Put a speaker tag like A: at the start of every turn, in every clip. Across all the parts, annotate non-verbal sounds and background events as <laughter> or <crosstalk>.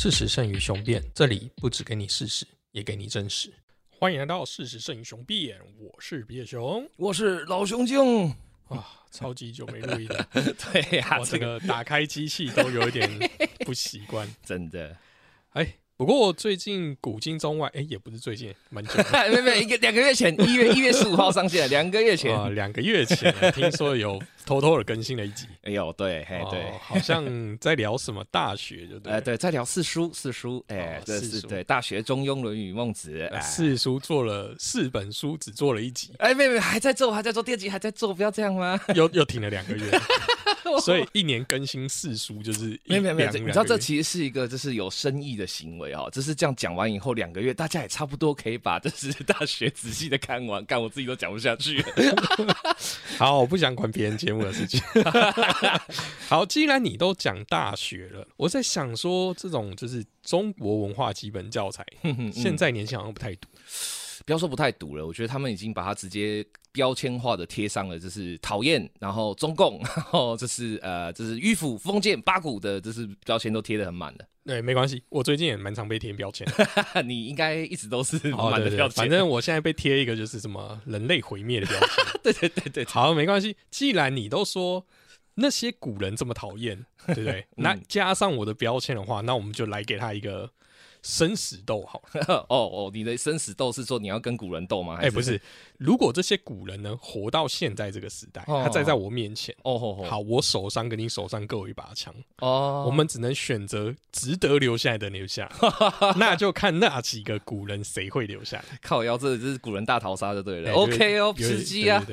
A: 事实胜于雄辩，这里不只给你事实，也给你真实。欢迎来到事实胜于雄辩，我是毕业雄。
B: 我是老熊精。
A: 哇，超级久没录音了，<laughs>
B: 对呀、
A: 我这
B: 这个
A: 个打开机器都有一点不习惯。<laughs>
B: 真的，
A: 哎，不过最近古今中外，哎，也不是最近，蛮久了 <laughs>
B: 没没一个两个月前，一月 <laughs> 一月十五号上线，两个月前。
A: 啊，两个月前啊听说有偷偷的更新了一集。<laughs>
B: 哎呦，对，嘿，对
A: 哦，好像在聊什么大学，就对了。
B: 哎，对，在聊四书，四书，哎
A: 四书
B: 是对《大学》《中庸》《论语》《孟子》哎。
A: 四书做了四本书，只做了一集，
B: 哎，没没，还在做，还在做，第二集还在做，不要这样吗？
A: 又又停了两个月，所以一年更新四书就是一
B: 没有没有没有，你知道这其实是一个就是有深意的行为哦。就是这样讲完以后，两个月大家也差不多可以把这是大学仔细的看完，看我自己都讲不下去了。<laughs>
A: 好，我不想管别人节目的事情。<laughs> 好，既然你都讲大学了，我在想说，这种就是中国文化基本教材，现在年轻好像不太读。
B: 不要说不太读了，我觉得他们已经把它直接标签化的贴上了，就是讨厌，然后中共，<laughs> 然后这是呃，这是迂腐、封建、八股的，这是标签都贴的很满的。<laughs>
A: 对，没关系，我最近也蛮常被贴标签。<laughs>
B: 你应该一直都是满的标签，
A: 反正我现在被贴一个就是什么人类毁灭的标签。
B: 对对对对，
A: 好，没关系，既然你都说那些古人这么讨厌，对不对？那加上我的标签的话，那我们就来给他一个生死斗好了。<laughs>
B: 哦哦，你的生死斗是说你要跟古人斗吗？还
A: 哎、不，是，如果这些古人呢活到现在这个时代，
B: 哦
A: 他站在我面前，
B: 哦吼吼，
A: 好，我手上跟你手上各有一把枪，
B: 哦，
A: 我们只能选择值得留下来的留下，<laughs> 那就看那几个古人谁会留下来。
B: 靠腰，这这是古人大逃杀就对了。
A: 哎
B: OK 哦，吃鸡啊，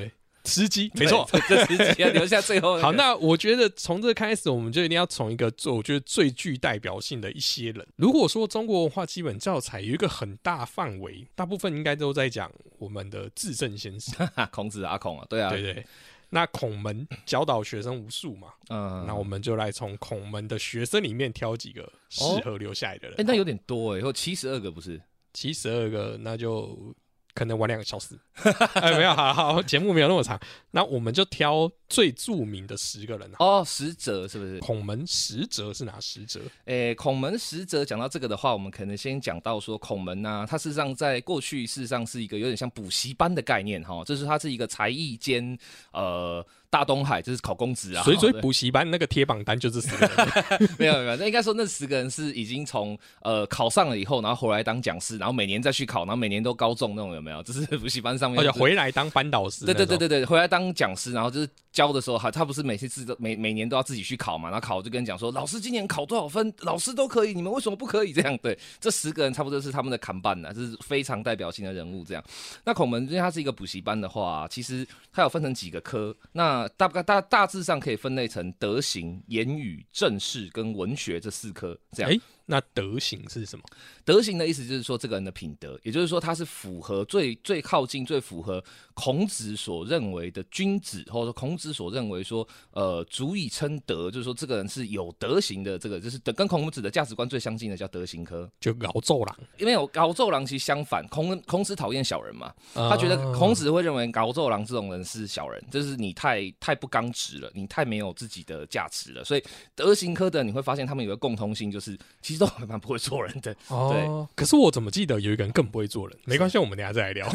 A: 吃鸡，<laughs> 没错。
B: 对，这吃鸡要，<laughs> 留下最后
A: 好，
B: 个
A: 那我觉得从这开始，我们就一定要从一个最我觉得最具代表性的一些人。如果说中国文化基本教材有一个很大范围，大部分应该都在讲我们的至正先生，<laughs>
B: 孔子阿孔啊，对啊，
A: 对对。那孔门教导学生无数嘛，
B: 嗯，
A: 那我们就来从孔门的学生里面挑几个适合留下来的人。
B: 哎，那有点多哎，有七十二个不是？
A: 七十二个，那就可能玩两个小时。<laughs> 哎，没有，好好，节目没有那么长，那我们就挑最著名的十个人啊。
B: 哦，十哲是不是？
A: 孔门十哲是哪十哲？
B: 诶，孔门十哲讲到这个的话，我们可能先讲到说孔门呐、它事实上在过去事实上是一个有点像补习班的概念哈，就是它是一个才艺兼呃大东海，就是考公职啊，
A: 所以所以补习班那个贴榜单就是十个人。<laughs>
B: 没有没有，那应该说那十个人是已经从呃考上了以后，然后回来当讲师，然后每年再去考，然后每年都高中那种有没有？就是 <laughs> 补习班上面
A: 而且回来当班导师。
B: 对对对，对对，回来当讲师，然后就是教的时候，他他不是每次自都每每年都要自己去考嘛，然后考就跟你讲说，老师今年考多少分，老师都可以，你们为什么不可以？这样对，这十个人差不多是他们的扛办呐，这是非常代表性的人物。这样，那孔门因为它是一个补习班的话，其实它有分成几个科，那大概大大致上可以分类成德行、言语、政事跟文学这四科。这样，
A: 那德行是什么？
B: 德行的意思就是说这个人的品德，也就是说他是符合最最靠近、最符合孔子所认为的君子，或者说孔子所认为说呃足以称德，就是说这个人是有德行的，这个就是德跟孔子的价值观最相近的叫德行科。
A: 就搞奏郎。
B: 因为有搞纣郎其实相反，孔孔子讨厌小人嘛，他觉得
A: 啊
B: 孔子会认为搞纣郎这种人是小人，就是你太太不刚直了，你太没有自己的价值了。所以德行科的你会发现他们有个共通性，就是其实都蛮不会做人的。
A: 哦，可是我怎么记得有一个人更不会做人？没关系，我们等下再来聊。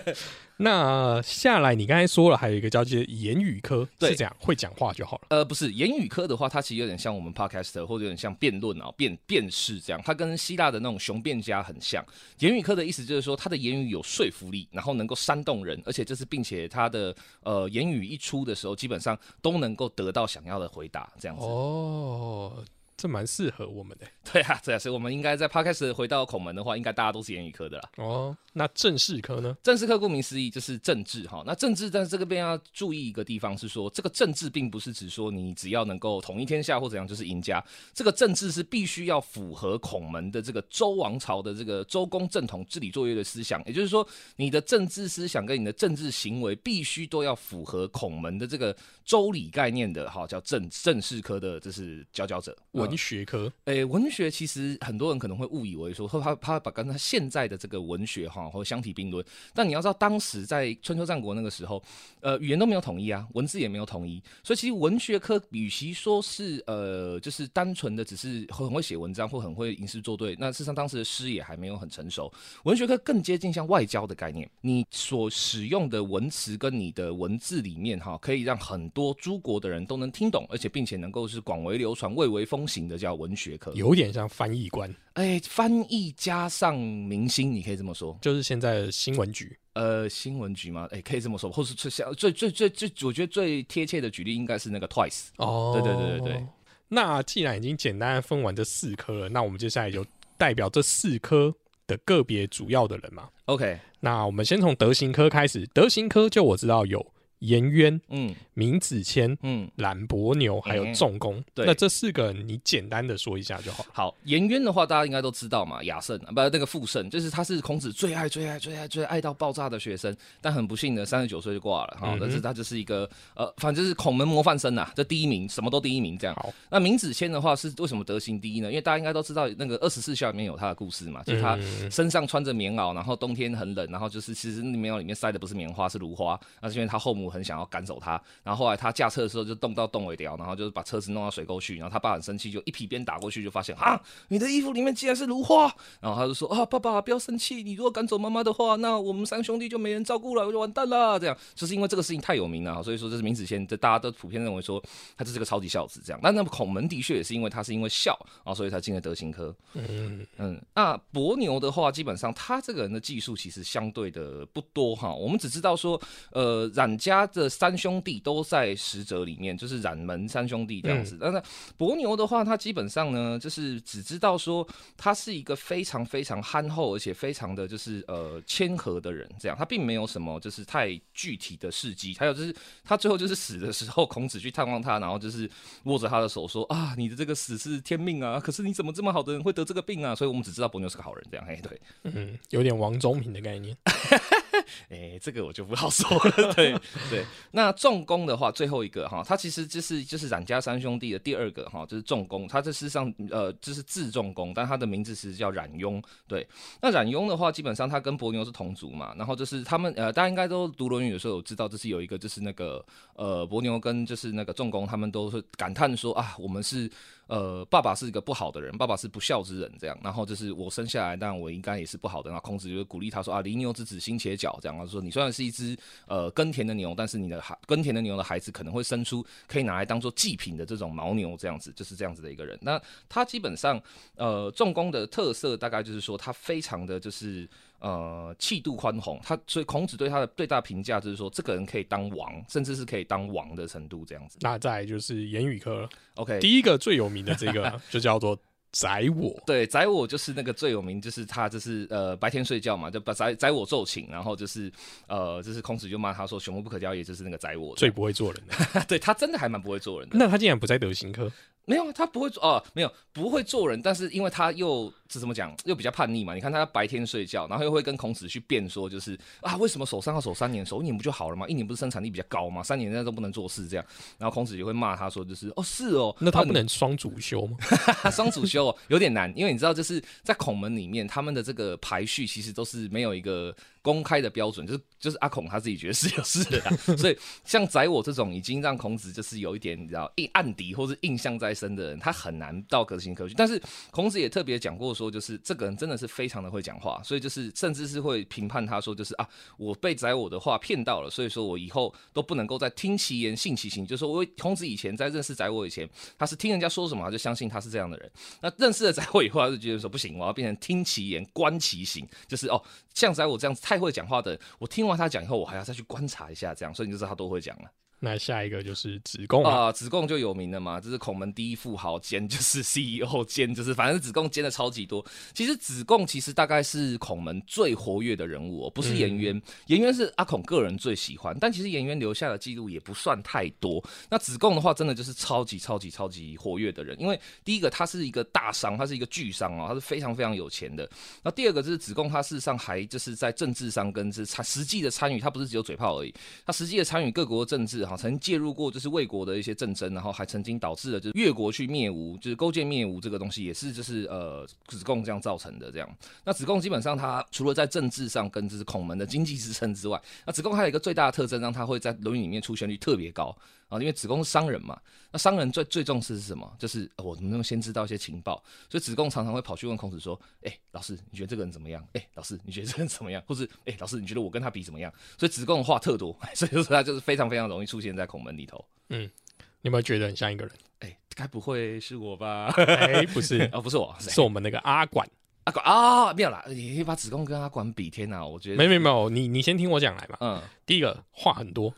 A: <laughs> 那下来，你刚才说了，还有一个叫做言语科，是这样，会讲话就好了。
B: 呃，不是言语科的话，它其实有点像我们 podcast 或者有点像辩论啊、辩辩士这样，它跟希腊的那种雄辩家很像。言语科的意思就是说，他的言语有说服力，然后能够煽动人，而且这是并且他的呃言语一出的时候，基本上都能够得到想要的回答，这样子。
A: 哦，这蛮适合我们的。<laughs>
B: 对啊，对啊，所以我们应该在 podcast 回到孔门的话，应该大家都是言语科的啦。
A: 哦，那正式科呢？
B: 政治科顾名思义就是政治哈，那政治但是这个边要注意一个地方是说，这个政治并不是指说你只要能够统一天下或怎样就是赢家，这个政治是必须要符合孔门的这个周王朝的这个周公正统治理作业的思想，也就是说，你的政治思想跟你的政治行为必须都要符合孔门的这个周礼概念的哈，叫政政事科的这是佼佼者。
A: 我文学科。
B: 诶，文学其实很多人可能会误以为说，他他把跟他现在的这个文学哈，或相提并论。但你要知道，当时在春秋战国那个时候，呃，语言都没有统一啊，文字也没有统一，所以其实文学科与其说是呃，就是单纯的只是很会写文章或很会吟诗作对，那事实上当时的诗也还没有很成熟。文学科更接近像外交的概念，你所使用的文词跟你的文字里面哈，可以让很多诸国的人都能听懂，而且并且能够是广为流传、蔚为风行的，叫文学科。
A: 有点像翻译官，
B: 哎，翻译加上明星，你可以这么说，
A: 就是现在的新闻局。
B: 呃，新闻局吗？哎，可以这么说，或是最最最最最，我觉得最贴切的举例应该是那个 Twice。
A: 哦，
B: 对对对对对。
A: 那既然已经简单分完这四科了，那我们接下来就代表这四科的个别主要的人嘛。
B: OK，
A: 那我们先从德行科开始。德行科就我知道有。颜渊、嗯，闵子骞、嗯，冉伯牛，还有仲弓。
B: 对，
A: 那这四个你简单的说一下就好。
B: 好，颜渊的话，大家应该都知道嘛，雅圣不，那个傅圣，就是他是孔子最爱、最爱、最爱、最爱到爆炸的学生，但很不幸的，三十九岁就挂了哈。但是他就是一个呃，反正就是孔门模范生呐，这第一名，什么都第一名这样。
A: 好，
B: 那闵子骞的话是为什么德行第一呢？因为大家应该都知道那个二十四孝里面有他的故事嘛，就是他身上穿着棉袄，然后冬天很冷，然后就是其实棉袄里面塞的不是棉花，是芦花，那是因为他后母很想要赶走他。然后后来他驾车的时候就动到动尾雕，然后就是把车子弄到水沟去，然后他爸很生气，就一皮鞭打过去，就发现啊，你的衣服里面竟然是芦花，然后他就说啊，爸爸不要生气，你如果赶走妈妈的话，那我们三兄弟就没人照顾了，我就完蛋了。这样就是因为这个事情太有名了，所以说这是闵子骞，这大家都普遍认为说他就是个超级孝子这样。那那么孔门的确也是因为他是因为孝啊，所以才进了德行科。嗯嗯，那伯牛的话，基本上他这个人的技术其实相对的不多哈，我们只知道说，呃，冉家的三兄。弟都在十者里面，就是冉门三兄弟这样子。但是伯牛的话，他基本上呢，就是只知道说他是一个非常非常憨厚，而且非常的就是呃谦和的人。这样，他并没有什么就是太具体的事迹。还有就是他最后就是死的时候，孔子去探望他，然后就是握着他的手说啊，你的这个死是天命啊，可是你怎么这么好的人会得这个病啊？所以我们只知道伯牛是个好人。这样，嘿，对，
A: 嗯，有点王宗平的概念。<laughs>
B: 哎，这个我就不好说了。<laughs> 对对，那重工的话，最后一个哈，他其实就是就是冉家三兄弟的第二个哈，就是重工。他这事实上呃，就是字重工，但他的名字其实叫冉雍。对，那冉雍的话，基本上他跟伯牛是同族嘛。然后就是他们呃，大家应该都读《论语》的时候有知道，这是有一个就是那个呃，伯牛跟就是那个重工，他们都是感叹说啊，我们是。呃，爸爸是一个不好的人，爸爸是不孝之人，这样。然后就是我生下来，但我应该也是不好的。然后孔子就会鼓励他说啊，犁牛之子，心且角，这样。他说你虽然是一只呃耕田的牛，但是你的孩耕田的牛的孩子可能会生出可以拿来当做祭品的这种牦牛，这样子，就是这样子的一个人。那他基本上呃，重工的特色大概就是说他非常的就是。呃，气度宽宏，他所以孔子对他的最大评价就是说，这个人可以当王，甚至是可以当王的程度这样子。
A: 那再就是言语科
B: ，OK，
A: 第一个最有名的这个就叫做宰我。
B: 对，宰我就是那个最有名，就是他就是呃白天睡觉嘛，就把宰宰我奏请，然后就是呃就是孔子就骂他说朽木不可雕也，就是那个宰我
A: 最不会做人
B: 的。<laughs> 对他真的还蛮不会做人的。
A: 那他竟然不在德行科？
B: 没有，他不会做哦，没有不会做人，但是因为他又。是怎么讲？又比较叛逆嘛？你看他白天睡觉，然后又会跟孔子去辩说，就是啊，为什么守三要守三年？守一年不就好了吗？一年不是生产力比较高吗？三年那都不能做事这样。然后孔子就会骂他说，就是哦，是哦，
A: 那他不能双主修吗？<laughs>
B: 双主修有点难，因为你知道，就是在孔门里面，他们的这个排序其实都是没有一个公开的标准，就是就是阿孔他自己觉得是有是的，<laughs> 所以像宰我这种已经让孔子就是有一点你知道印暗敌或是印象在身的人，他很难到革新科学。但是孔子也特别讲过。说就是这个人真的是非常的会讲话，所以就是甚至是会评判他说就是啊，我被宰我的话骗到了，所以说我以后都不能够再听其言信其行。就是说我孔子以前在认识宰我以前，他是听人家说什么他就相信他是这样的人。那认识了宰我以后，他就觉得说不行，我要变成听其言观其行，就是哦，像在我这样子太会讲话的，我听完他讲以后，我还要再去观察一下，这样，所以你就知道他多会讲了。
A: 那下一个就是子贡
B: 啊，子贡就有名了嘛，这是孔门第一富豪兼就是 <laughs> CEO 兼就是反正子贡兼的超级多。其实子贡其实大概是孔门最活跃的人物哦，不是颜渊，颜渊是阿孔个人最喜欢，但其实颜渊留下的记录也不算太多。那子贡的话，真的就是超级超级超级活跃的人，因为第一个他是一个大商，他是一个巨商哦，他是非常非常有钱的。那第二个就是子贡，他事实上还就是在政治上跟是参实际的参与，他不是只有嘴炮而已，他实际的参与各国政治。哈，曾介入过就是魏国的一些政争，然后还曾经导致了就是越国去灭吴，就是勾践灭吴这个东西也是就是呃子贡这样造成的这样。那子贡基本上他除了在政治上跟就是孔门的经济支撑之外，那子贡还有一个最大的特征，让他会在《论语》里面出现率特别高。啊，因为子贡是商人嘛，那商人最最重视是什么？就是我能不能先知道一些情报？所以子贡常常会跑去问孔子说：“哎，老师，你觉得这个人怎么样？哎，老师，你觉得这个人怎么样？或是哎，老师，你觉得我跟他比怎么样？”所以子贡话特多，<laughs> 所以说他就是非常非常容易出现在孔门里头。
A: 嗯，你有没有觉得很像一个人？
B: 哎，该不会是我吧？
A: 哎，不是，<laughs>
B: 哦，不是我，
A: 是我们那个阿管。
B: 阿管啊，没有啦，你可以把子贡跟阿管比，天哪，我觉得
A: 没没没有，你你先听我讲来嘛。嗯，第一个话很多。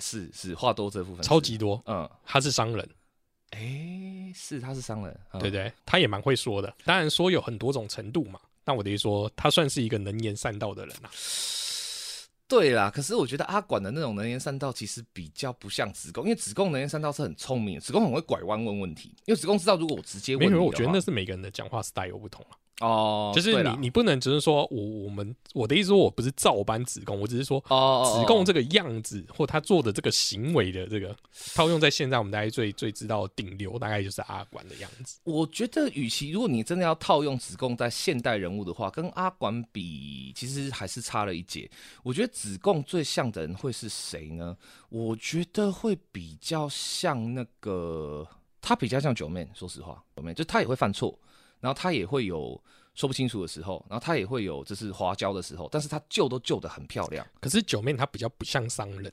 B: 是是话多这部分
A: 超级多，嗯，他是商人，
B: 哎，是他是商人，
A: 对对？他也蛮会说的，当然说有很多种程度嘛。但我等于说，他算是一个能言善道的人呐。
B: 对啦，可是我觉得阿管的那种能言善道，其实比较不像子贡，因为子贡能言善道是很聪明，子贡很会拐弯问问题，因为子贡知道如果我直接问，
A: 我觉得那是每个人的讲话 style 不同了。
B: 哦，
A: 就是你，你不能只是说我我们我的意思说我不是照搬子贡，我只是说哦子贡这个样子或他做的这个行为的这个套用在现在我们大家最最知道顶流大概就是阿管的样子。
B: 我觉得，与其如果你真的要套用子贡在现代人物的话，跟阿管比，其实还是差了一截。我觉得子贡最像的人会是谁呢？我觉得会比较像那个，他比较像九妹。说实话，九妹就他也会犯错。然后他也会有说不清楚的时候，然后他也会有就是花椒的时候，但是他救都救得很漂亮。
A: 可是九妹他比较不像商人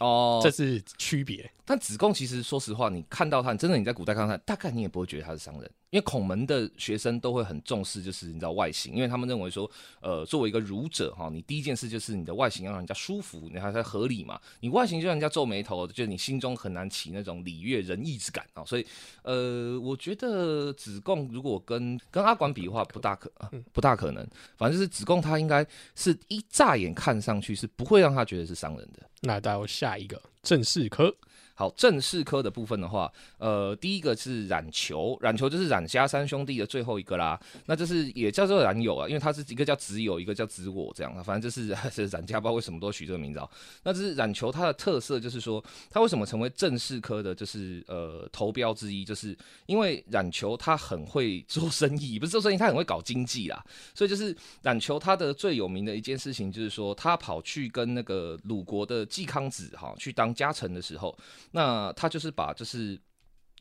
A: 哦，这是区别。
B: 但子贡其实说实话，你看到他，真的你在古代看到他，大概你也不会觉得他是商人。因为孔门的学生都会很重视，就是你知道外形，因为他们认为说，呃，作为一个儒者哈，你第一件事就是你的外形要让人家舒服，你还在合理嘛。你外形就让人家皱眉头，就你心中很难起那种礼乐仁义之感啊。所以，呃，我觉得子贡如果跟跟阿管比的话，不大可不大可能。反正就是子贡他应该是一乍眼看上去是不会让他觉得是商人的。
A: 那到下一个正式科。
B: 好，正式科的部分的话，呃，第一个是冉求，冉求就是冉家三兄弟的最后一个啦。那就是也叫做冉有啊，因为他是一个叫子友，一个叫子我这样的，反正就是是冉家，不知道为什么都取这个名字。那这是冉求他的特色，就是说他为什么成为正式科的，就是呃头标之一，就是因为冉求他很会做生意，不是做生意，他很会搞经济啦。所以就是冉求他的最有名的一件事情，就是说他跑去跟那个鲁国的季康子哈去当家臣的时候。那他就是把就是。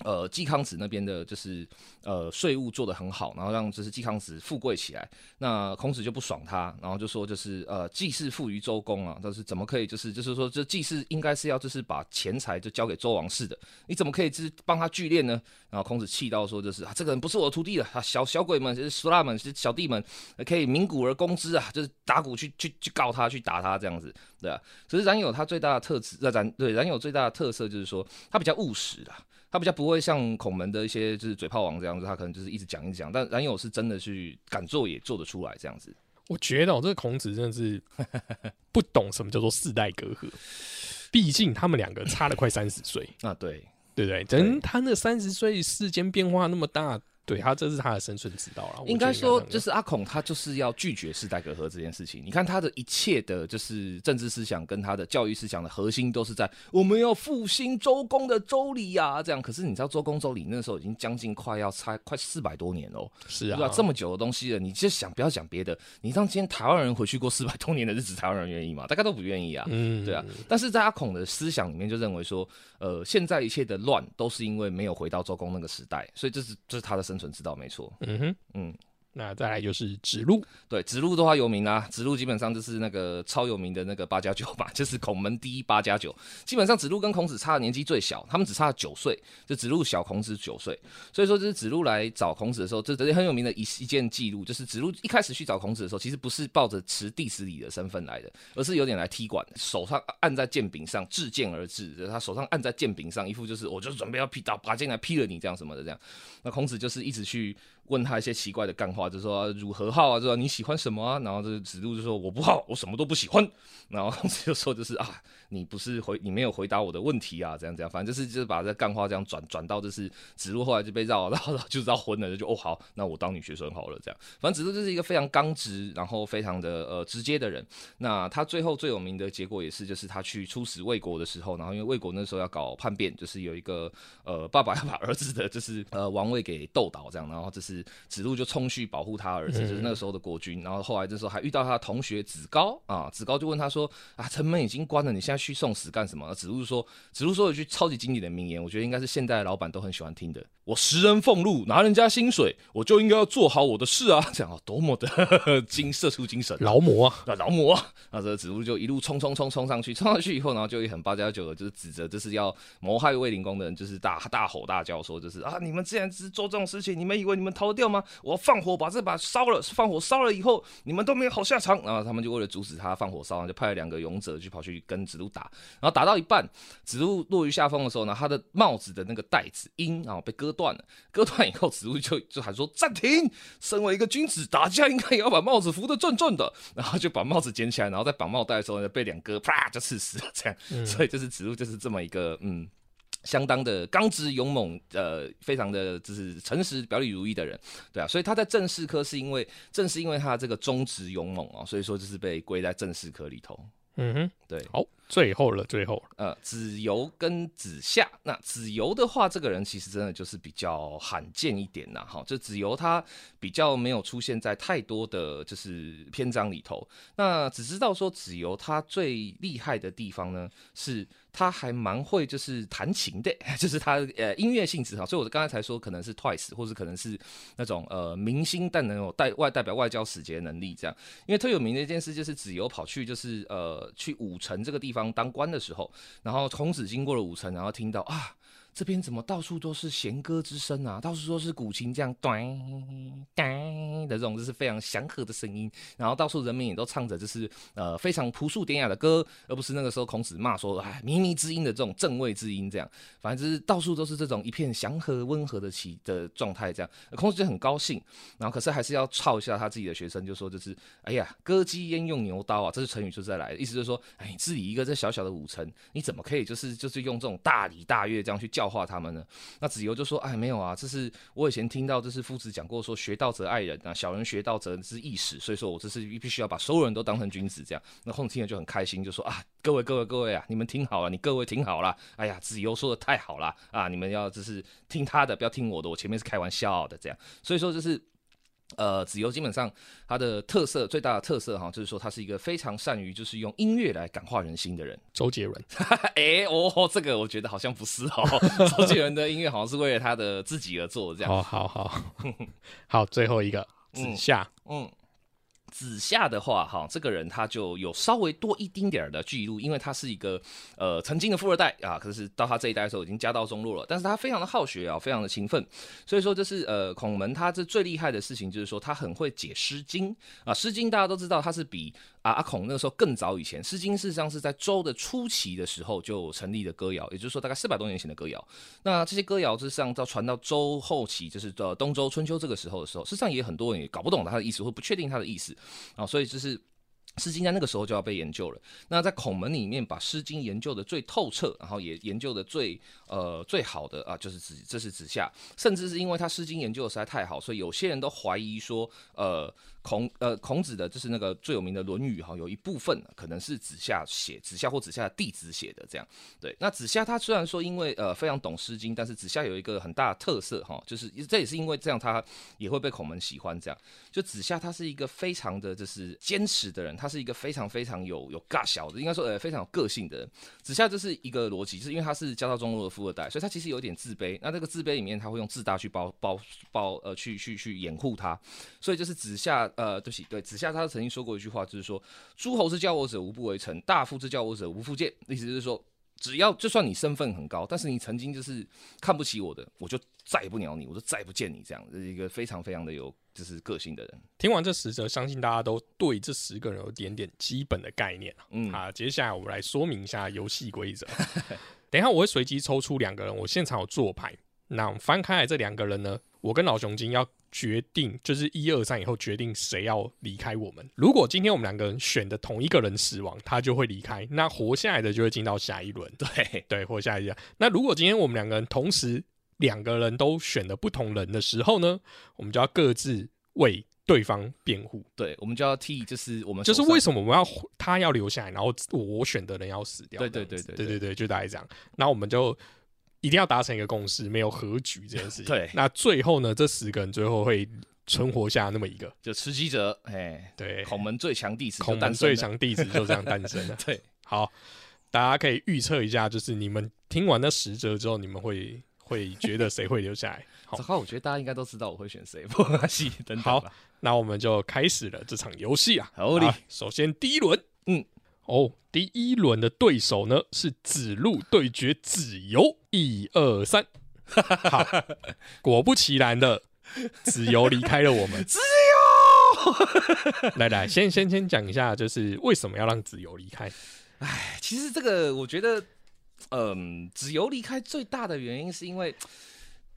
B: 呃，季康子那边的就是呃税务做得很好，然后让就是季康子富贵起来。那孔子就不爽他，然后就说就是呃季氏富于周公啊，但是怎么可以就是就是说这季氏应该是要就是把钱财就交给周王室的，你怎么可以就是帮他聚敛呢？然后孔子气到说就是啊这个人不是我的徒弟了啊小小鬼们就是苏拉们是小弟们可以鸣鼓而攻之啊，就是打鼓去去去告他去打他这样子，对啊。只是冉有他最大的特质，冉对冉有最大的特色就是说他比较务实啊。他比较不会像孔门的一些就是嘴炮王这样子，他可能就是一直讲一讲，但冉有是真的去敢做也做得出来这样子。
A: 我觉得哦，这个孔子真的是不懂什么叫做世代隔阂，毕竟他们两个差了快三十岁
B: 啊，对
A: 对对，等他那三十岁世间变化那么大。对他，这是他的生存之道了。
B: 应该说，就是阿孔，他就是要拒绝世代隔阂这件事情。你看他的一切的，就是政治思想跟他的教育思想的核心，都是在我们要复兴周公的周礼呀。这样，可是你知道周公周礼那时候已经将近快要差快四百多年喽。
A: 是啊，
B: 这么久的东西了，你就想不要讲别的，你让今天台湾人回去过四百多年的日子，台湾人愿意吗？大家都不愿意啊。嗯，对啊。但是在阿孔的思想里面，就认为说，呃，现在一切的乱都是因为没有回到周公那个时代，所以这是这是他的生存之道，没错。嗯哼，嗯。
A: 那再来就是子路，
B: 对子路的话有名啊，子路基本上就是那个超有名的那个八加九吧，<laughs> 就是孔门第一八加九。基本上子路跟孔子差的年纪最小，他们只差九岁，就子路小孔子九岁。所以说，就是子路来找孔子的时候，这这很有名的一一件记录，就是子路一开始去找孔子的时候，其实不是抱着持弟子礼的身份来的，而是有点来踢馆，手上按在剑柄上，至剑而至，他手上按在剑柄上，一副就是我就准备要劈刀把剑来劈了你这样什么的这样。那孔子就是一直去。问他一些奇怪的干话，就说如何好啊，就说你喜欢什么啊？然后这子路就说我不好，我什么都不喜欢。然后就说就是啊，你不是回你没有回答我的问题啊，这样这样，反正就是就是把这干话这样转转到就是子路后来就被绕绕绕就绕昏了，就哦好，那我当女学生好了这样。反正子路就是一个非常刚直，然后非常的呃直接的人。那他最后最有名的结果也是，就是他去出使魏国的时候，然后因为魏国那时候要搞叛变，就是有一个呃爸爸要把儿子的就是呃王位给斗倒这样，然后这是子路就冲去保护他儿子，就是那个时候的国君。然后后来这时候还遇到他的同学子高啊，子高就问他说啊城门已经关了，你现在去送死干什么？子路说子路说一句超级经典的名言，我觉得应该是现代的老板都很喜欢听的。我食人俸禄，拿人家薪水，我就应该要做好我的事啊！<laughs> 这样啊，多么的 <laughs> 精射出精神，
A: 劳模啊，
B: 劳模啊！那这子路就一路冲冲冲冲上去，冲上去以后，然后就很八加九的，就是指责这是要谋害卫灵公的人，就是大大吼大叫说，就是啊，你们竟然只是做这种事情，你们以为你们逃得掉吗？我要放火把这把烧了，放火烧了以后，你们都没有好下场。然后他们就为了阻止他放火烧，就派了两个勇者去跑去跟子路打，然后打到一半，子路落于下风的时候呢，他的帽子的那个带子缨啊被割断了，<laughs> 割。断以后，子路就就喊说暂停。身为一个君子，打架应该也要把帽子扶得正正的。然后就把帽子捡起来，然后再绑帽带的时候呢，被两哥啪就刺死了。这样，所以就是子路就是这么一个嗯，相当的刚直勇猛，呃，非常的就是诚实、表里如一的人。对啊，所以他在正式科是因为正是因为他这个忠直勇猛啊，所以说就是被归在正式科里头。
A: 嗯哼，
B: 对，
A: 好。最后了，最后，
B: 呃，子游跟子夏，那子游的话，这个人其实真的就是比较罕见一点呐，哈，就子游他比较没有出现在太多的就是篇章里头，那只知道说子游他最厉害的地方呢，是他还蛮会就是弹琴的，<laughs> 就是他呃音乐性质哈，所以我刚才才说可能是 Twice，或者可能是那种呃明星但能有代外代表外交使节能力这样，因为特有名的一件事就是子游跑去就是呃去武城这个地方。当官的时候，然后孔子经过了五城，然后听到啊。这边怎么到处都是弦歌之声啊？到处都是古琴这样咚咚的这种，就是非常祥和的声音。然后到处人民也都唱着，就是呃非常朴素典雅的歌，而不是那个时候孔子骂说哎靡靡之音的这种正位之音这样。反正就是到处都是这种一片祥和温和的起的状态这样。孔子就很高兴，然后可是还是要操一下他自己的学生，就说就是哎呀割鸡焉用牛刀啊，这是成语就在来的意思就是说哎治理一个这小小的五城，你怎么可以就是就是用这种大礼大乐这样去教？笑话他们呢？那子由就说：“哎，没有啊，这是我以前听到，这是夫子讲过，说学道则爱人啊，小人学道则是义使，所以说我这是必须要把所有人都当成君子这样。”那孔子听了就很开心，就说：“啊，各位各位各位啊，你们听好了，你各位听好了，哎呀，子由说的太好了啊，你们要就是听他的，不要听我的，我前面是开玩笑的这样。所以说就是。”呃，子游基本上他的特色最大的特色哈，就是说他是一个非常善于就是用音乐来感化人心的人。
A: 周杰伦，<laughs>
B: 哎哦，这个我觉得好像不是哦，周杰伦的音乐好像是为了他的自己而做这样。
A: 好好好，<laughs> 好，最后一个子夏，嗯。
B: 子夏的话，哈，这个人他就有稍微多一丁点儿的记录，因为他是一个呃曾经的富二代啊，可是到他这一代的时候已经家道中落了，但是他非常的好学啊，非常的勤奋，所以说这是呃孔门他这最厉害的事情就是说他很会解《诗经》啊，《诗经》大家都知道他是比。啊，阿孔那个时候更早以前，《诗经》事实上是在周的初期的时候就成立的歌谣，也就是说大概四百多年前的歌谣。那这些歌谣，事实上到传到周后期，就是到东周春秋这个时候的时候，事实上也很多人也搞不懂它的意思，或不确定它的意思啊，所以就是。《诗经》在那个时候就要被研究了。那在孔门里面，把《诗经》研究的最透彻，然后也研究的最呃最好的啊，就是子，这是子夏。甚至是因为他《诗经》研究的实在太好，所以有些人都怀疑说，呃，孔呃孔子的就是那个最有名的《论语》哈，有一部分可能是子夏写，子夏或子夏的弟子写的这样。对，那子夏他虽然说因为呃非常懂《诗经》，但是子夏有一个很大的特色哈，就是这也是因为这样，他也会被孔门喜欢。这样，就子夏他是一个非常的就是坚持的人。他是一个非常非常有有尬小的，应该说呃非常有个性的人。子夏就是一个逻辑，就是因为他是家道中落的富二代，所以他其实有点自卑。那这个自卑里面，他会用自大去包包包呃去去去掩护他。所以就是子夏呃对不起对子夏他曾经说过一句话，就是说诸侯之教我者无不为臣，大夫之教我者无复见。意思就是说。只要就算你身份很高，但是你曾经就是看不起我的，我就再也不鸟你，我就再也不见你。这样是一个非常非常的有就是个性的人。
A: 听完这十则，相信大家都对这十个人有点点基本的概念嗯啊，接下来我们来说明一下游戏规则。<laughs> 等一下我会随机抽出两个人，我现场有做牌。那我们翻开来这两个人呢，我跟老熊精要决定，就是一二三以后决定谁要离开我们。如果今天我们两个人选的同一个人死亡，他就会离开，那活下来的就会进到下一轮。
B: 对
A: 对，活下来一下。那如果今天我们两个人同时两个人都选的不同人的时候呢，我们就要各自为对方辩护。
B: 对，我们就要替就是我们
A: 就是为什么我们要他要留下来，然后我选的人要死掉？
B: 对对对对
A: 对对对，就大概这样。那我们就一定要达成一个共识，没有和局这件事情。
B: 对
A: 那最后呢，这十个人最后会存活下那么一个。
B: 就吃鸡者，哎，
A: 对，
B: 孔门最强弟子
A: 孔门。最强弟子就这样诞生了。<laughs>
B: 对，
A: 好，大家可以预测一下，就是你们听完那十则之后，你们会会觉得谁会留下来？<laughs> 好
B: 这，话我觉得大家应该都知道我会选谁，不关系，等等
A: 好。那我们就开始了这场游戏啊。
B: 好嘞
A: 好首先第一轮，
B: 嗯，
A: 哦，第一轮的对手呢是子路对决子游，一二三，<laughs> 好，果不其然的，子游离开了我们。<laughs>
B: 子
A: 游，<laughs> 来来，先先先讲一下，就是为什么要让子游离开？
B: 哎其实这个我觉得，嗯，子游离开最大的原因是因为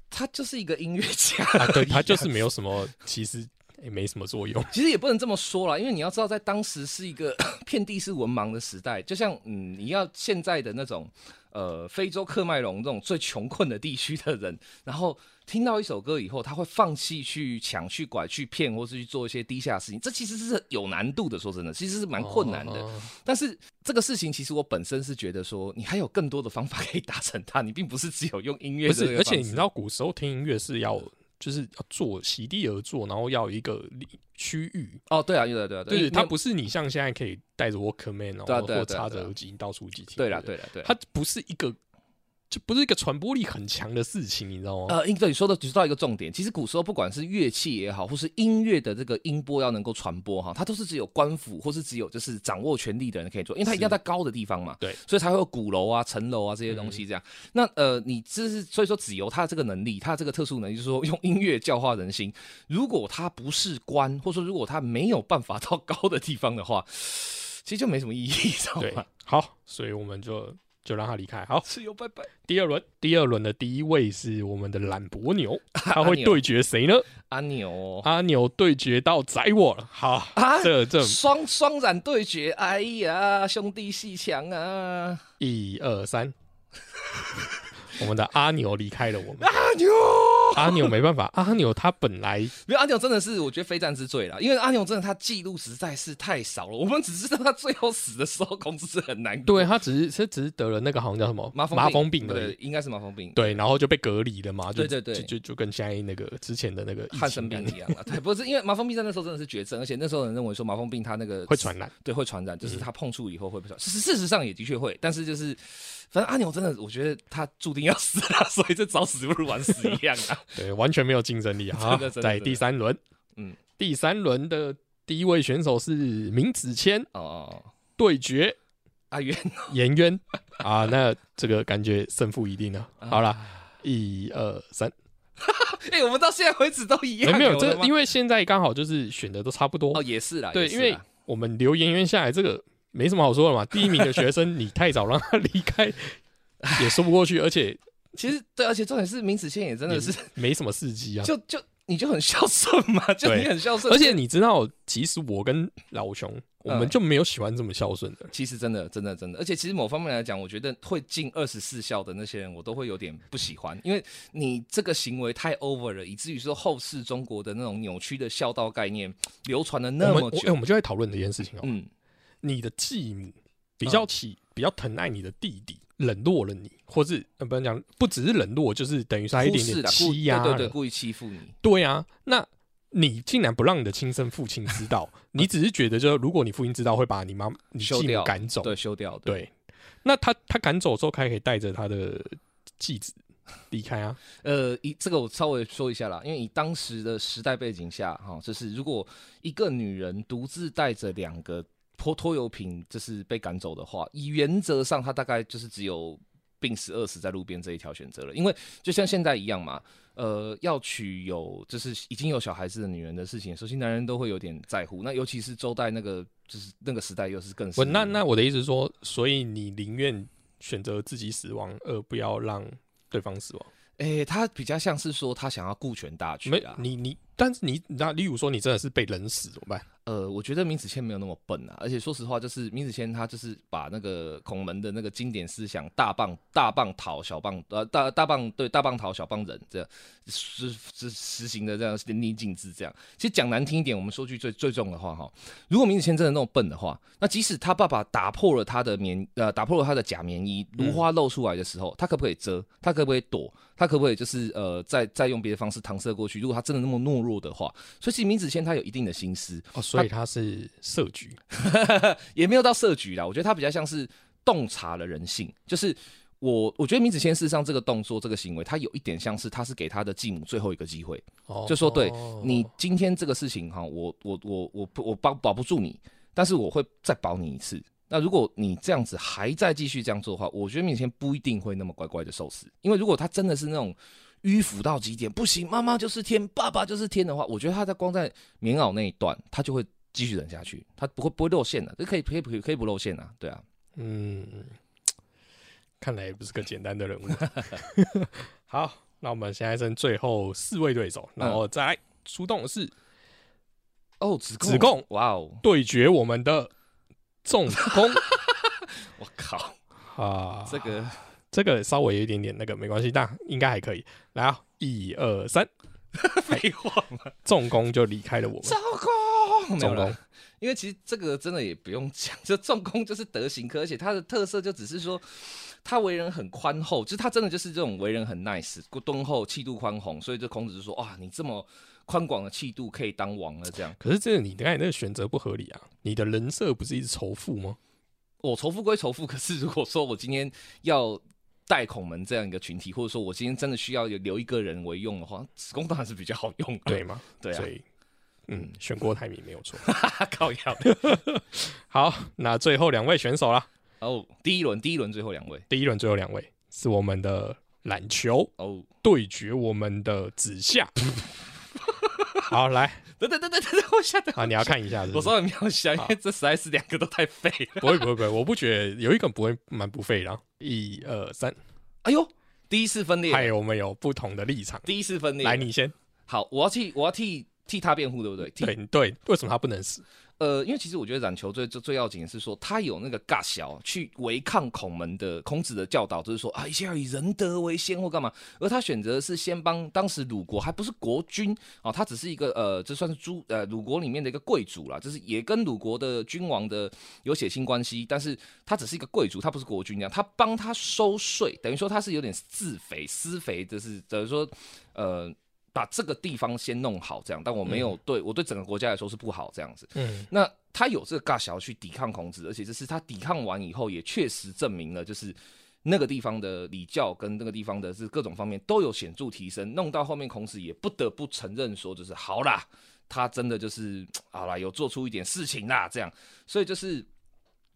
B: 他就是一个音乐家
A: 啊，对他就是没有什么，其实也没什么作用。
B: 其实也不能这么说啦，因为你要知道，在当时是一个 <coughs> 遍地是文盲的时代，就像嗯，你要现在的那种呃非洲克麦隆这种最穷困的地区的人，然后听到一首歌以后，他会放弃去抢、去拐、去骗，或是去做一些低下的事情，这其实是有难度的。说真的，其实是蛮困难的。
A: 哦
B: 但是这个事情，其实我本身是觉得说，你还有更多的方法可以达成它，你并不是只有用音乐
A: 不是，而且你知道，古时候听音乐是要就是要做席地而坐，然后要有一个区域。
B: 哦，对啊，对啊，对啊，
A: 对，
B: 因为
A: 它不是你像现在可以带着 Walkman 然
B: 对啊
A: 后或
B: 对啊对啊对啊
A: 插着耳机到处去听。
B: 对啦，对啦，对。
A: 它不是一个，就不是一个传播力很强的事情，你知道吗？
B: 呃，应对你说的只知道一个重点，其实古时候不管是乐器也好，或是音乐的这个音波要能够传播哈，它都是只有官府或是只有就是掌握权力的人可以做，因为它一定要在高的地方嘛，
A: 对，
B: 所以才会有鼓楼啊、城楼啊这些东西这样。那呃，你这是所以说只有他这个能力，他这个特殊能力，就是说用音乐教化人心。如果他不是官，或者说如果他没有办法到高的地方的话，其实就没什么意义，知道
A: 对
B: 吗？，
A: 好，所以我们就就让他离开。好，
B: 自由拜拜。
A: 第二轮，第二轮的第一位是我们的懒伯 <laughs> 牛，他会对决谁呢？
B: 阿牛
A: 阿牛对决到宰我了。好，
B: 啊
A: 这这
B: 双双染对决，哎呀，兄弟戏强啊！
A: 一二三，我们的阿牛离开了我们。
B: 阿牛，
A: 阿牛没办法，阿牛他本来
B: 没有阿牛真的是我觉得非战之罪了，因为阿牛真的他记录实在是太少了，我们只知道他最后死的时候工资是很难过，<laughs>
A: 对他只是他只是得了那个好像叫什么
B: 麻风
A: 麻风病而
B: 对，应该是麻风病，
A: 对，然后就被隔离了嘛，
B: 对对对。
A: 就就就跟现在那个之前的那个疫
B: 汉生病一样啊，<laughs> 对，不是因为麻风病在那时候真的是绝症，而且那时候人认为说麻风病它那个
A: 会传染，
B: 对，会传染，就是他碰触以后会被传。事事实上也的确会，但是就是，反正阿牛真的，我觉得他注定要死了，所以这早死不如晚死一样啊。<laughs>
A: 对，完全没有竞争力啊。<laughs> 在第三轮，
B: 嗯，
A: 第三轮的第一位选手是明子谦。
B: 哦
A: 对决。
B: 阿渊，
A: 颜渊。<laughs> 啊，那这个感觉胜负已定了。好了，
B: 啊
A: 一二三，
B: 哎、我们到现在为止都一样。
A: 没没有这因为现在刚好就是选的都差不多。
B: 哦，也是啦，
A: 对，因为我们留颜渊下来，这个没什么好说的嘛。<laughs> 第一名的学生，你太早让他离开，<laughs> 也说不过去，而且 <laughs>
B: 其实对，而且重点是明子谦也真的是，
A: 没什么事迹啊。
B: 就就你就很孝顺嘛，就你很孝顺，
A: 而且你知道，其实我跟老熊，我们
B: 嗯
A: 就没有喜欢这么孝顺的。
B: 其实真的真的真的，而且其实某方面来讲，我觉得会进二十四孝的那些人，我都会有点不喜欢，因为你这个行为太 over 了，以至于说后世中国的那种扭曲的孝道概念流传了那
A: 么久我哎。我们就在讨论这件事情哦。
B: 嗯，
A: 你的继母比较起比较疼爱你的弟弟，冷落了你，或是呃不能讲，不只是冷落，就是等于是他一点点欺压了
B: 对对对，故意欺负你。
A: 对啊，那你竟然不让你的亲生父亲知道，你只是觉得，就如果你父亲知道，会把你妈、<laughs> 你继母赶走。
B: 对，休掉。
A: 对，那他他赶走之后，他可以带着他的继子离开啊。<laughs>
B: 呃，以这个我稍微说一下啦，因为以当时的时代背景下，哈，就是如果一个女人独自带着两个拖拖油瓶，就是被赶走的话，以原则上他大概就是只有病死、饿死在路边这一条选择了。因为就像现在一样嘛，呃，要娶有就是已经有小孩子的女人的事情，首先男人都会有点在乎。那尤其是周代那个就是那个时代，又是更
A: 那那我的意思是说，所以你宁愿选择自己死亡，而不要让对方死亡。
B: 诶、他比较像是说他想要顾全大局。
A: 你你但是你那例如说你真的是被冷死怎么办？
B: 呃，我觉得明子谦没有那么笨啊，而且说实话，就是明子谦他就是把那个孔门的那个经典思想“大棒大棒讨小棒”呃大大棒对大棒讨小棒人这样实实实行的这样淋漓尽致这样。其实讲难听一点，我们说句最最重的话哈，如果明子谦真的那么笨的话，那即使他爸爸打破了他的棉呃打破了他的假棉衣，如花露出来的时候，他可不可以遮？他可不可以躲？他可不可以就是呃再再用别的方式搪塞过去？如果他真的那么懦弱的话，所以其实明子谦他有一定的心思
A: 哦，所以他是设局，<laughs>
B: 也没有到设局啦。我觉得他比较像是洞察了人性，就是我我觉得明子谦事实上这个动作这个行为，他有一点像是他是给他的继母最后一个机会，就说对你今天这个事情哈，我我我我我保保不住你，但是我会再保你一次。那如果你这样子还在继续这样做的话，我觉得明谦不一定会那么乖乖的受死。因为如果他真的是那种迂腐到极点，不行，妈妈就是天，爸爸就是天的话，我觉得他在光在棉袄那一段，他就会继续忍下去，他不会不会露馅的，这可以可以可以可以不露馅啊，对啊，
A: 嗯，看来也不是个简单的人物。好，那我们现在剩最后四位对手，然后再来出动的是
B: 哦子
A: 子贡，
B: 哇哦，
A: 对决我们的。重攻，
B: 我靠
A: 啊！
B: 这个
A: 这个稍微有一点点那个没关系，但应该还可以。来啊，一二三，
B: 废话嘛，
A: 重工就离开了我们。
B: 重工，重工。因为其实这个真的也不用讲，就重工就是德行科，而且他的特色就只是说他为人很宽厚，就是他真的就是这种为人很 nice、敦厚、气度宽宏，所以这孔子就说哇，你这么。宽广的气度可以当王了，这样。
A: 可是这个你刚才那个选择不合理啊！你的人设不是一直仇富吗？
B: 我仇富归仇富，可是如果说我今天要带孔门这样一个群体，或者说我今天真的需要有留一个人为用的话，子宫当然是比较好用，
A: 对吗？<laughs>
B: 对啊。
A: 所以，嗯，选郭台铭没有错。<laughs>
B: 靠药。<laughs>
A: 好，那最后两位选手了。
B: 哦，第一轮，第一轮最后两位，
A: 第一轮最后两位是我们的篮球哦，对决我们的子夏。好，来，
B: 等等等等等等，我下等
A: 啊，你要看一下，
B: 我稍微瞄一下，因为这实在是两个都太废了。
A: 不会不会不会，我不觉得有一个不会蛮不废的。一二三，
B: 哎呦，第一次分裂，
A: 还有我们有不同的立场。
B: 第一次分裂，
A: 来你先。
B: 好，我要替我要替替他辩护，对不对？
A: 对对，为什么他不能死？
B: 呃，因为其实我觉得冉求最最最要紧的是说，他有那个尬小去违抗孔门的孔子的教导，就是说啊，一切要以仁德为先或干嘛。而他选择是先帮当时鲁国还不是国君啊，他只是一个呃，这算是诸呃鲁国里面的一个贵族啦，就是也跟鲁国的君王的有血亲关系，但是他只是一个贵族，他不是国君这样，他帮他收税，等于说他是有点自肥私肥，就是等于说呃。把这个地方先弄好，这样，但我没有对我对整个国家来说是不好这样子。嗯，那他有这个尬想要去抵抗孔子，而且这是他抵抗完以后，也确实证明了，就是那个地方的礼教跟那个地方的是各种方面都有显著提升。弄到后面，孔子也不得不承认说，就是好啦，他真的就是好啦，有做出一点事情啦，这样。所以就是，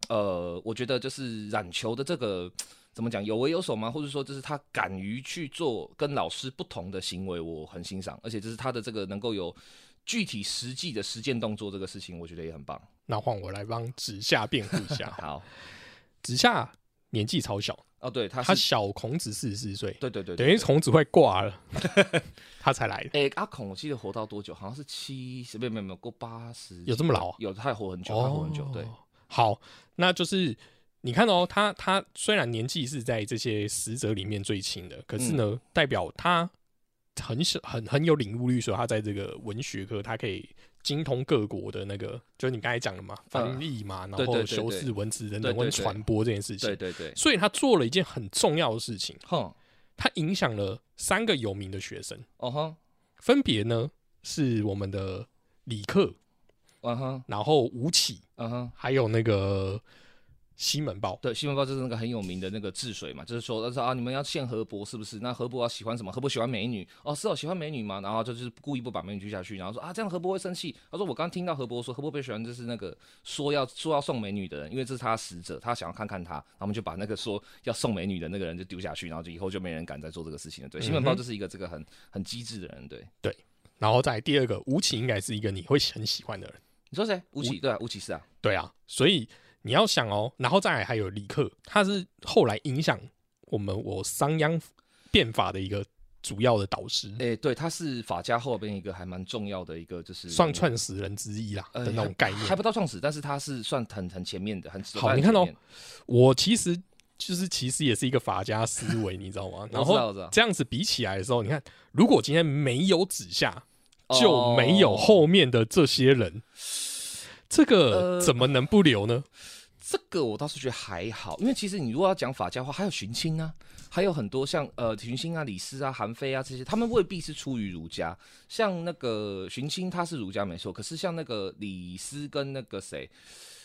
B: 呃，我觉得就是冉求的这个。怎么讲有为有守吗？或者说，就是他敢于去做跟老师不同的行为，我很欣赏。而且，就是他的这个能够有具体实际的实践动作，这个事情我觉得也很棒。
A: 那换我来帮子夏辩护一下。
B: 好，
A: 子夏年纪超小
B: 哦，对他
A: 他小孔子四十四岁，
B: 对对对，
A: 等于孔子快挂了，<laughs> 他才来的。
B: 哎，阿孔我记得活到多久？好像是七十，没有没有没有过八十，
A: 有这么老？
B: 有，他活很久，他活很久。对，
A: 好，那就是。你看哦，他他虽然年纪是在这些死者里面最轻的，可是呢，代表他很小很很有领悟力，说他在这个文学科，他可以精通各国的那个，就是你刚才讲的嘛，翻译嘛，然后修饰文字等等，跟传播这件事情。
B: 对对对，
A: 所以他做了一件很重要的事情，哼，他影响了三个有名的学生，哦哼，分别呢是我们的李克，嗯哼，然后吴起，嗯哼，还有那个。西门豹
B: 对，西门豹就是那个很有名的那个治水嘛，就是说，他说啊，你们要献河伯是不是？那河伯要喜欢什么？河伯喜欢美女哦，是哦，喜欢美女嘛，然后就是故意不把美女拒下去，然后说啊，这样河伯会生气。他说我刚听到河伯说，河伯最喜欢就是那个说要说要送美女的人，因为这是他使者，他想要看看他，他们就把那个说要送美女的那个人就丢下去，然后就以后就没人敢再做这个事情了。对，西门豹就是一个这个很很机智的人，对
A: 对。然后在第二个吴起应该是一个你会很喜欢的人，
B: 你说谁？吴起对啊，吴起是啊，
A: 对啊，所以。你要想哦，然后再来还有李克，他是后来影响我们我商鞅变法的一个主要的导师，
B: 哎，对，他是法家后边一个还蛮重要的一个，就是
A: 算创始人之一啦的那种概念，
B: 还不到创始，但是他是算很很前面的，很
A: 好。你看哦，我其实就是其实也是一个法家思维，你知道吗？<laughs> 然后这样子比起来的时候，你看，如果今天没有子夏，就没有后面的这些人，这个怎么能不留呢？
B: 这个我倒是觉得还好，因为其实你如果要讲法家话，还有荀卿啊，还有很多像呃荀卿啊、李斯啊、韩非啊这些，他们未必是出于儒家。像那个荀卿他是儒家没错，可是像那个李斯跟那个谁，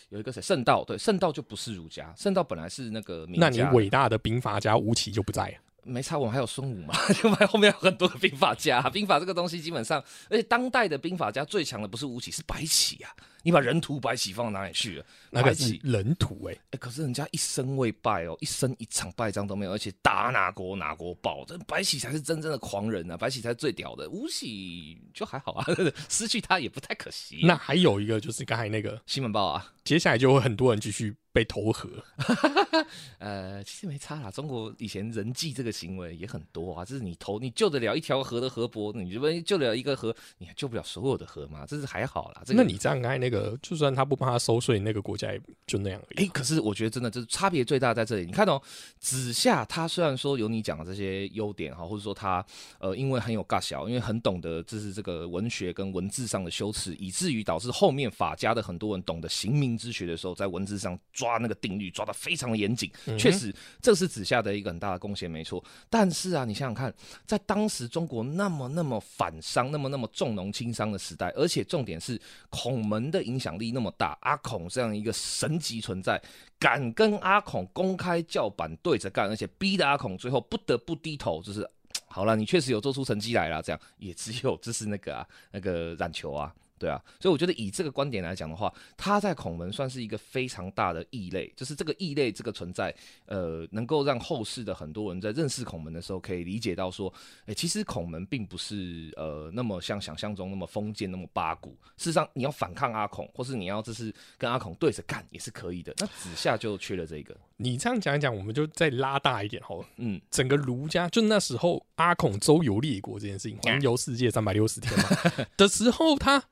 B: 有一个谁圣道，对，圣道就不是儒家，圣道本来是那个。
A: 那你伟大的兵法家吴起就不在了。
B: 没差，我们还有孙武嘛，<laughs> 另外后面有很多个兵法家，兵法这个东西基本上，而且当代的兵法家最强的不是吴起，是白起啊。你把人屠白起放到哪里去了？
A: 那个是人屠哎
B: 哎，可是人家一生未败哦，一生一场败仗都没有，而且打哪国哪国爆。这白起才是真正的狂人啊，白起才是最屌的。吴起就还好啊，<laughs> 失去他也不太可惜。
A: 那还有一个就是刚才那个
B: 西门豹啊，
A: 接下来就会很多人继续被投河。<laughs>
B: 呃，其实没差啦，中国以前人际这个行为也很多啊，就是你投你救得了一条河的河伯，你这边救得了一个河，你还救不了所有的河嘛，这是还好啦。
A: 那你这样看那个。呃，就算他不帮他收税，那个国家也就那样而
B: 已。哎，可是我觉得真的就是差别最大在这里。你看哦，子夏他虽然说有你讲的这些优点哈，或者说他呃，因为很有尬小，因为很懂得就是这个文学跟文字上的修辞，以至于导致后面法家的很多人懂得刑名之学的时候，在文字上抓那个定律抓得非常的严谨。确实，这是子夏的一个很大的贡献，没错。但是啊，你想想看，在当时中国那么那么反商，那么那么重农轻商的时代，而且重点是孔门的。影响力那么大，阿孔这样一个神级存在，敢跟阿孔公开叫板对着干，而且逼得阿孔最后不得不低头，就是好了，你确实有做出成绩来了，这样也只有就是那个啊，那个冉求啊。对啊，所以我觉得以这个观点来讲的话，他在孔门算是一个非常大的异类，就是这个异类这个存在，呃，能够让后世的很多人在认识孔门的时候，可以理解到说，哎，其实孔门并不是呃那么像想象中那么封建那么八股，事实上你要反抗阿孔，或是你要这是跟阿孔对着干也是可以的。那子夏就缺了这个。
A: 你这样讲一讲，我们就再拉大一点好了。嗯，整个儒家就那时候阿孔周游列国这件事情，环游世界三百六十天嘛 <laughs> 的时候，他。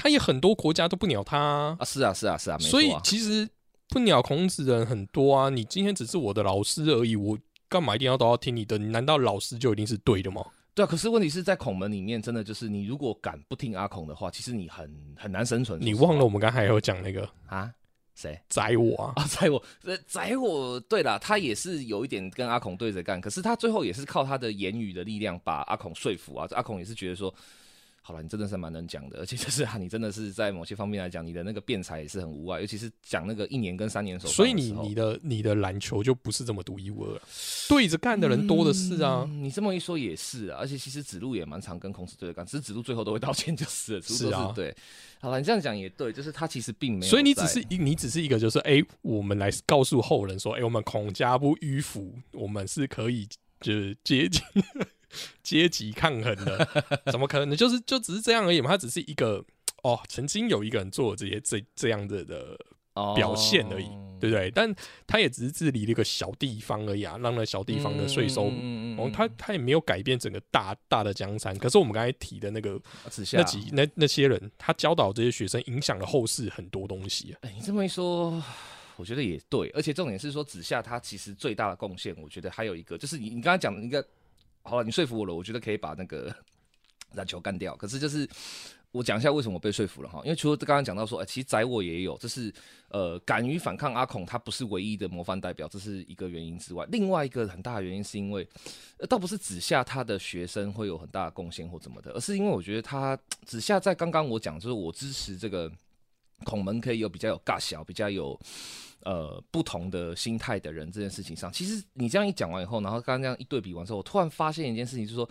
A: 他也很多国家都不鸟他
B: 啊！是啊，是啊，是啊，
A: 所以其实不鸟孔子的人很多啊。你今天只是我的老师而已，我干嘛一定要都要听你的？难道老师就一定是对的吗？
B: 对啊。可是问题是在孔门里面，真的就是你如果敢不听阿孔的话，其实你很很难生存。
A: 你忘了我们刚才有讲那个
B: 啊？谁
A: 宰我啊？
B: 啊，宰我！宰我！对了，他也是有一点跟阿孔对着干，可是他最后也是靠他的言语的力量把阿孔说服啊。阿孔也是觉得说。好了，你真的是蛮能讲的，<laughs> 而且就是啊，你真的是在某些方面来讲，你的那个辩才也是很无碍，尤其是讲那个一年跟三年手。
A: 所以你你的你的篮球就不是这么独一无二，对着干的人多的是啊。
B: 你这么一说也是啊，而且其实子路也蛮常跟孔子对着干，只是子路最后都会道歉就是了。
A: 是啊，
B: 对。好了，你这样讲也对，就是他其实并没有。
A: 所以你只是你只是一个就是哎，我们来告诉后人说，哎，我们孔家不迂腐，我们是可以就是接近。<laughs> 阶级抗衡的，怎么可能？就是就只是这样而已嘛。他只是一个哦，曾经有一个人做这些这这样子的表现而已，对不对？但他也只是治理了一个小地方而已啊，让那小地方的税收，哦，他他也没有改变整个大大的江山。可是我们刚才提的那个那几那那些人，他教导这些学生，影响了后世很多东西啊。
B: 哎，你这么一说，我觉得也对。而且重点是说，子夏他其实最大的贡献，我觉得还有一个，就是你你刚才讲的一个。好了，你说服我了，我觉得可以把那个 <laughs> 篮球干掉。可是就是我讲一下为什么我被说服了哈，因为除了刚刚讲到说，哎，其实宰我也有，这是呃敢于反抗阿孔，他不是唯一的模范代表，这是一个原因之外，另外一个很大的原因是因为，倒不是子夏他的学生会有很大的贡献或怎么的，而是因为我觉得他子夏在刚刚我讲就是我支持这个孔门可以有比较有尬小，比较有。呃，不同的心态的人这件事情上，其实你这样一讲完以后，然后刚刚这样一对比完之后，我突然发现一件事情，就是说，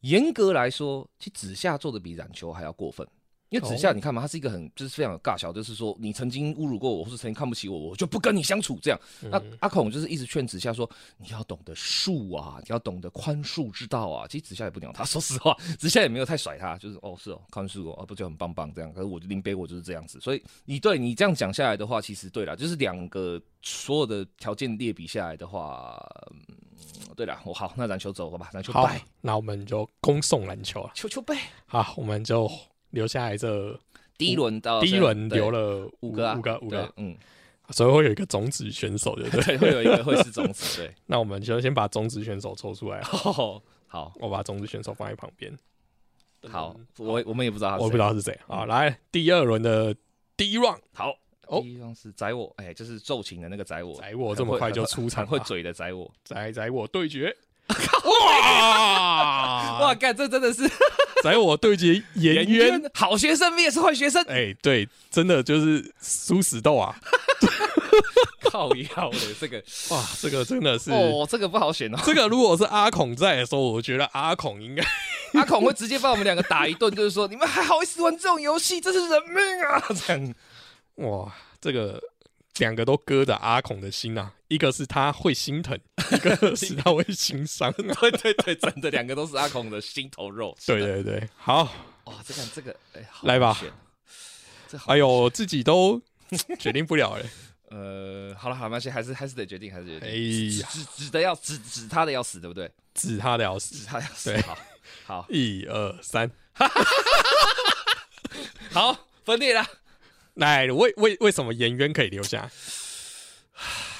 B: 严格来说，其实子夏做的比冉求还要过分。因为子夏，你看嘛，他是一个很就是非常有尬小，就是说你曾经侮辱过我，或是曾经看不起我，我就不跟你相处这样。那阿孔就是一直劝子夏说，你要懂得恕啊，你要懂得宽恕之道啊。其实子夏也不鸟他，<laughs> 说实话，子夏也没有太甩他，就是哦是哦宽恕哦，不就很棒棒这样。可是我就林北我就是这样子，所以你对你这样讲下来的话，其实对了，就是两个所有的条件列比下来的话。对了，我好，那篮球走了吧，篮球
A: 好
B: 拜，，
A: 那我们就恭送篮球了。
B: 球球拜。
A: 好，我们就留下来这
B: 第一轮到
A: 第一轮留了
B: 五个啊，
A: 五个五个，，
B: 嗯，
A: 所以会有一个种子选手，对不对？
B: 对，会有一个会是种子，对，<laughs>
A: 那我们就先把种子选手抽出来，
B: 好，好，
A: 我把种子选手放在旁边。
B: 好，我我们也不知道他，
A: 我不知道是谁。好。来，第二轮的第一 round，
B: 好，
A: 哦。
B: 第一 round 是宰我，哎，就是奏琴的那个宰我，
A: 宰我这么快就出场了，
B: 会嘴的宰我，
A: 宰宰我对决，<laughs> 哇！
B: 哇，干，这真的是 <laughs>
A: 在我对决颜渊，，
B: 好学生也是坏学生，
A: 哎，对，真的就是殊死斗啊！<laughs>
B: 靠腰的这个，
A: 哇，这个真的是，
B: 哦，这个不好选哦，
A: 这个如果是阿孔在的时候，我觉得阿孔应该
B: 阿孔会直接把我们两个打一顿，就是说你们还好意思玩这种游戏，这是人命啊！这样，
A: 哇，这个两个都割着阿孔的心啊，一个是他会心疼，<laughs> 一个是他会心伤。<laughs>
B: 对对对，真的两个都是阿孔的心头肉。是 <laughs>
A: 对
B: 的，
A: 对对，好，
B: 哇，这个这个，哎，好
A: 来吧，
B: 这
A: 哎呦，自己都决定不了了。
B: 呃，好了好了，没关系，还是还是得决定，还是决定。
A: 哎
B: 指
A: 呀，
B: 指指的要指指他的要死，对不对？
A: 指他的要死
B: 指。他要死。好，
A: 一二三，
B: 好，分裂了。
A: 来，为为为什么颜渊可以留下？<sighs>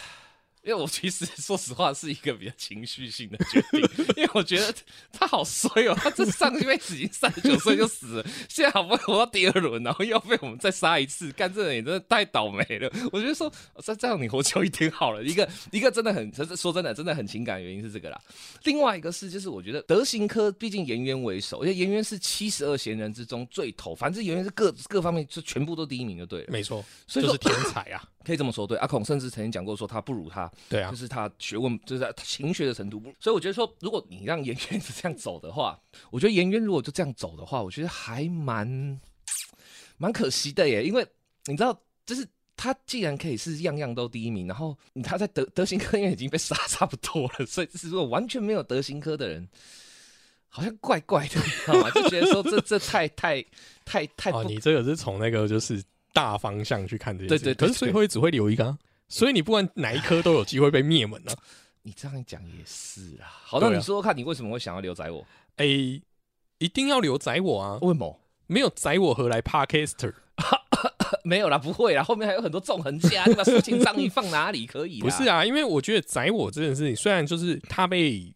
B: 因为我其实说实话是一个比较情绪性的决定，因为我觉得他好衰哦，他这上一辈子已经三十九岁就死了，现在好不容易活到第二轮，然后又要被我们再杀一次，干这人也真的太倒霉了。我觉得说，再再让你活久一点好了。一个一个真的很，说真的，真的很情感，原因是这个啦。另外一个是，就是我觉得德行科毕竟颜渊为首，因为颜渊是七十二贤人之中最头，反正颜渊是各各方面就全部都第一名就对了，
A: 没错，
B: 所以说
A: 就是天才啊。
B: 可以这么说。对，阿孔甚至曾经讲过说他不如他，
A: 对啊
B: 就，是他学问，就是他勤学的程度不。所以我觉得说，如果你让颜渊 <laughs> 是这样走的话，我觉得颜渊如果就这样走的话，我觉得还蛮蛮可惜的耶。因为你知道，就是他既然可以是样样都第一名，然后他在德德行科 <laughs> 因为已经被杀差不多了，所以就是如果完全没有德行科的人。好像怪怪的，你知道吗？就觉得说这这太太太太不
A: 哦，你这个是从那个就是大方向去看这件事，
B: 对对对
A: 可是水会只会留一个啊，所以你不管哪一颗都有机会被灭门啊。
B: 你这样讲也是啊。好，那你说说看，你为什么会想要留宰我？
A: 哎，一定要留宰我啊！
B: 为什么？
A: 没有宰我何来 Podcaster？<laughs>
B: 没有啦，不会啦，后面还有很多纵横家，<laughs> 你把抒情张力放哪里可以？啊，
A: 不是啊，因为我觉得宰我这件事情，虽然就是他被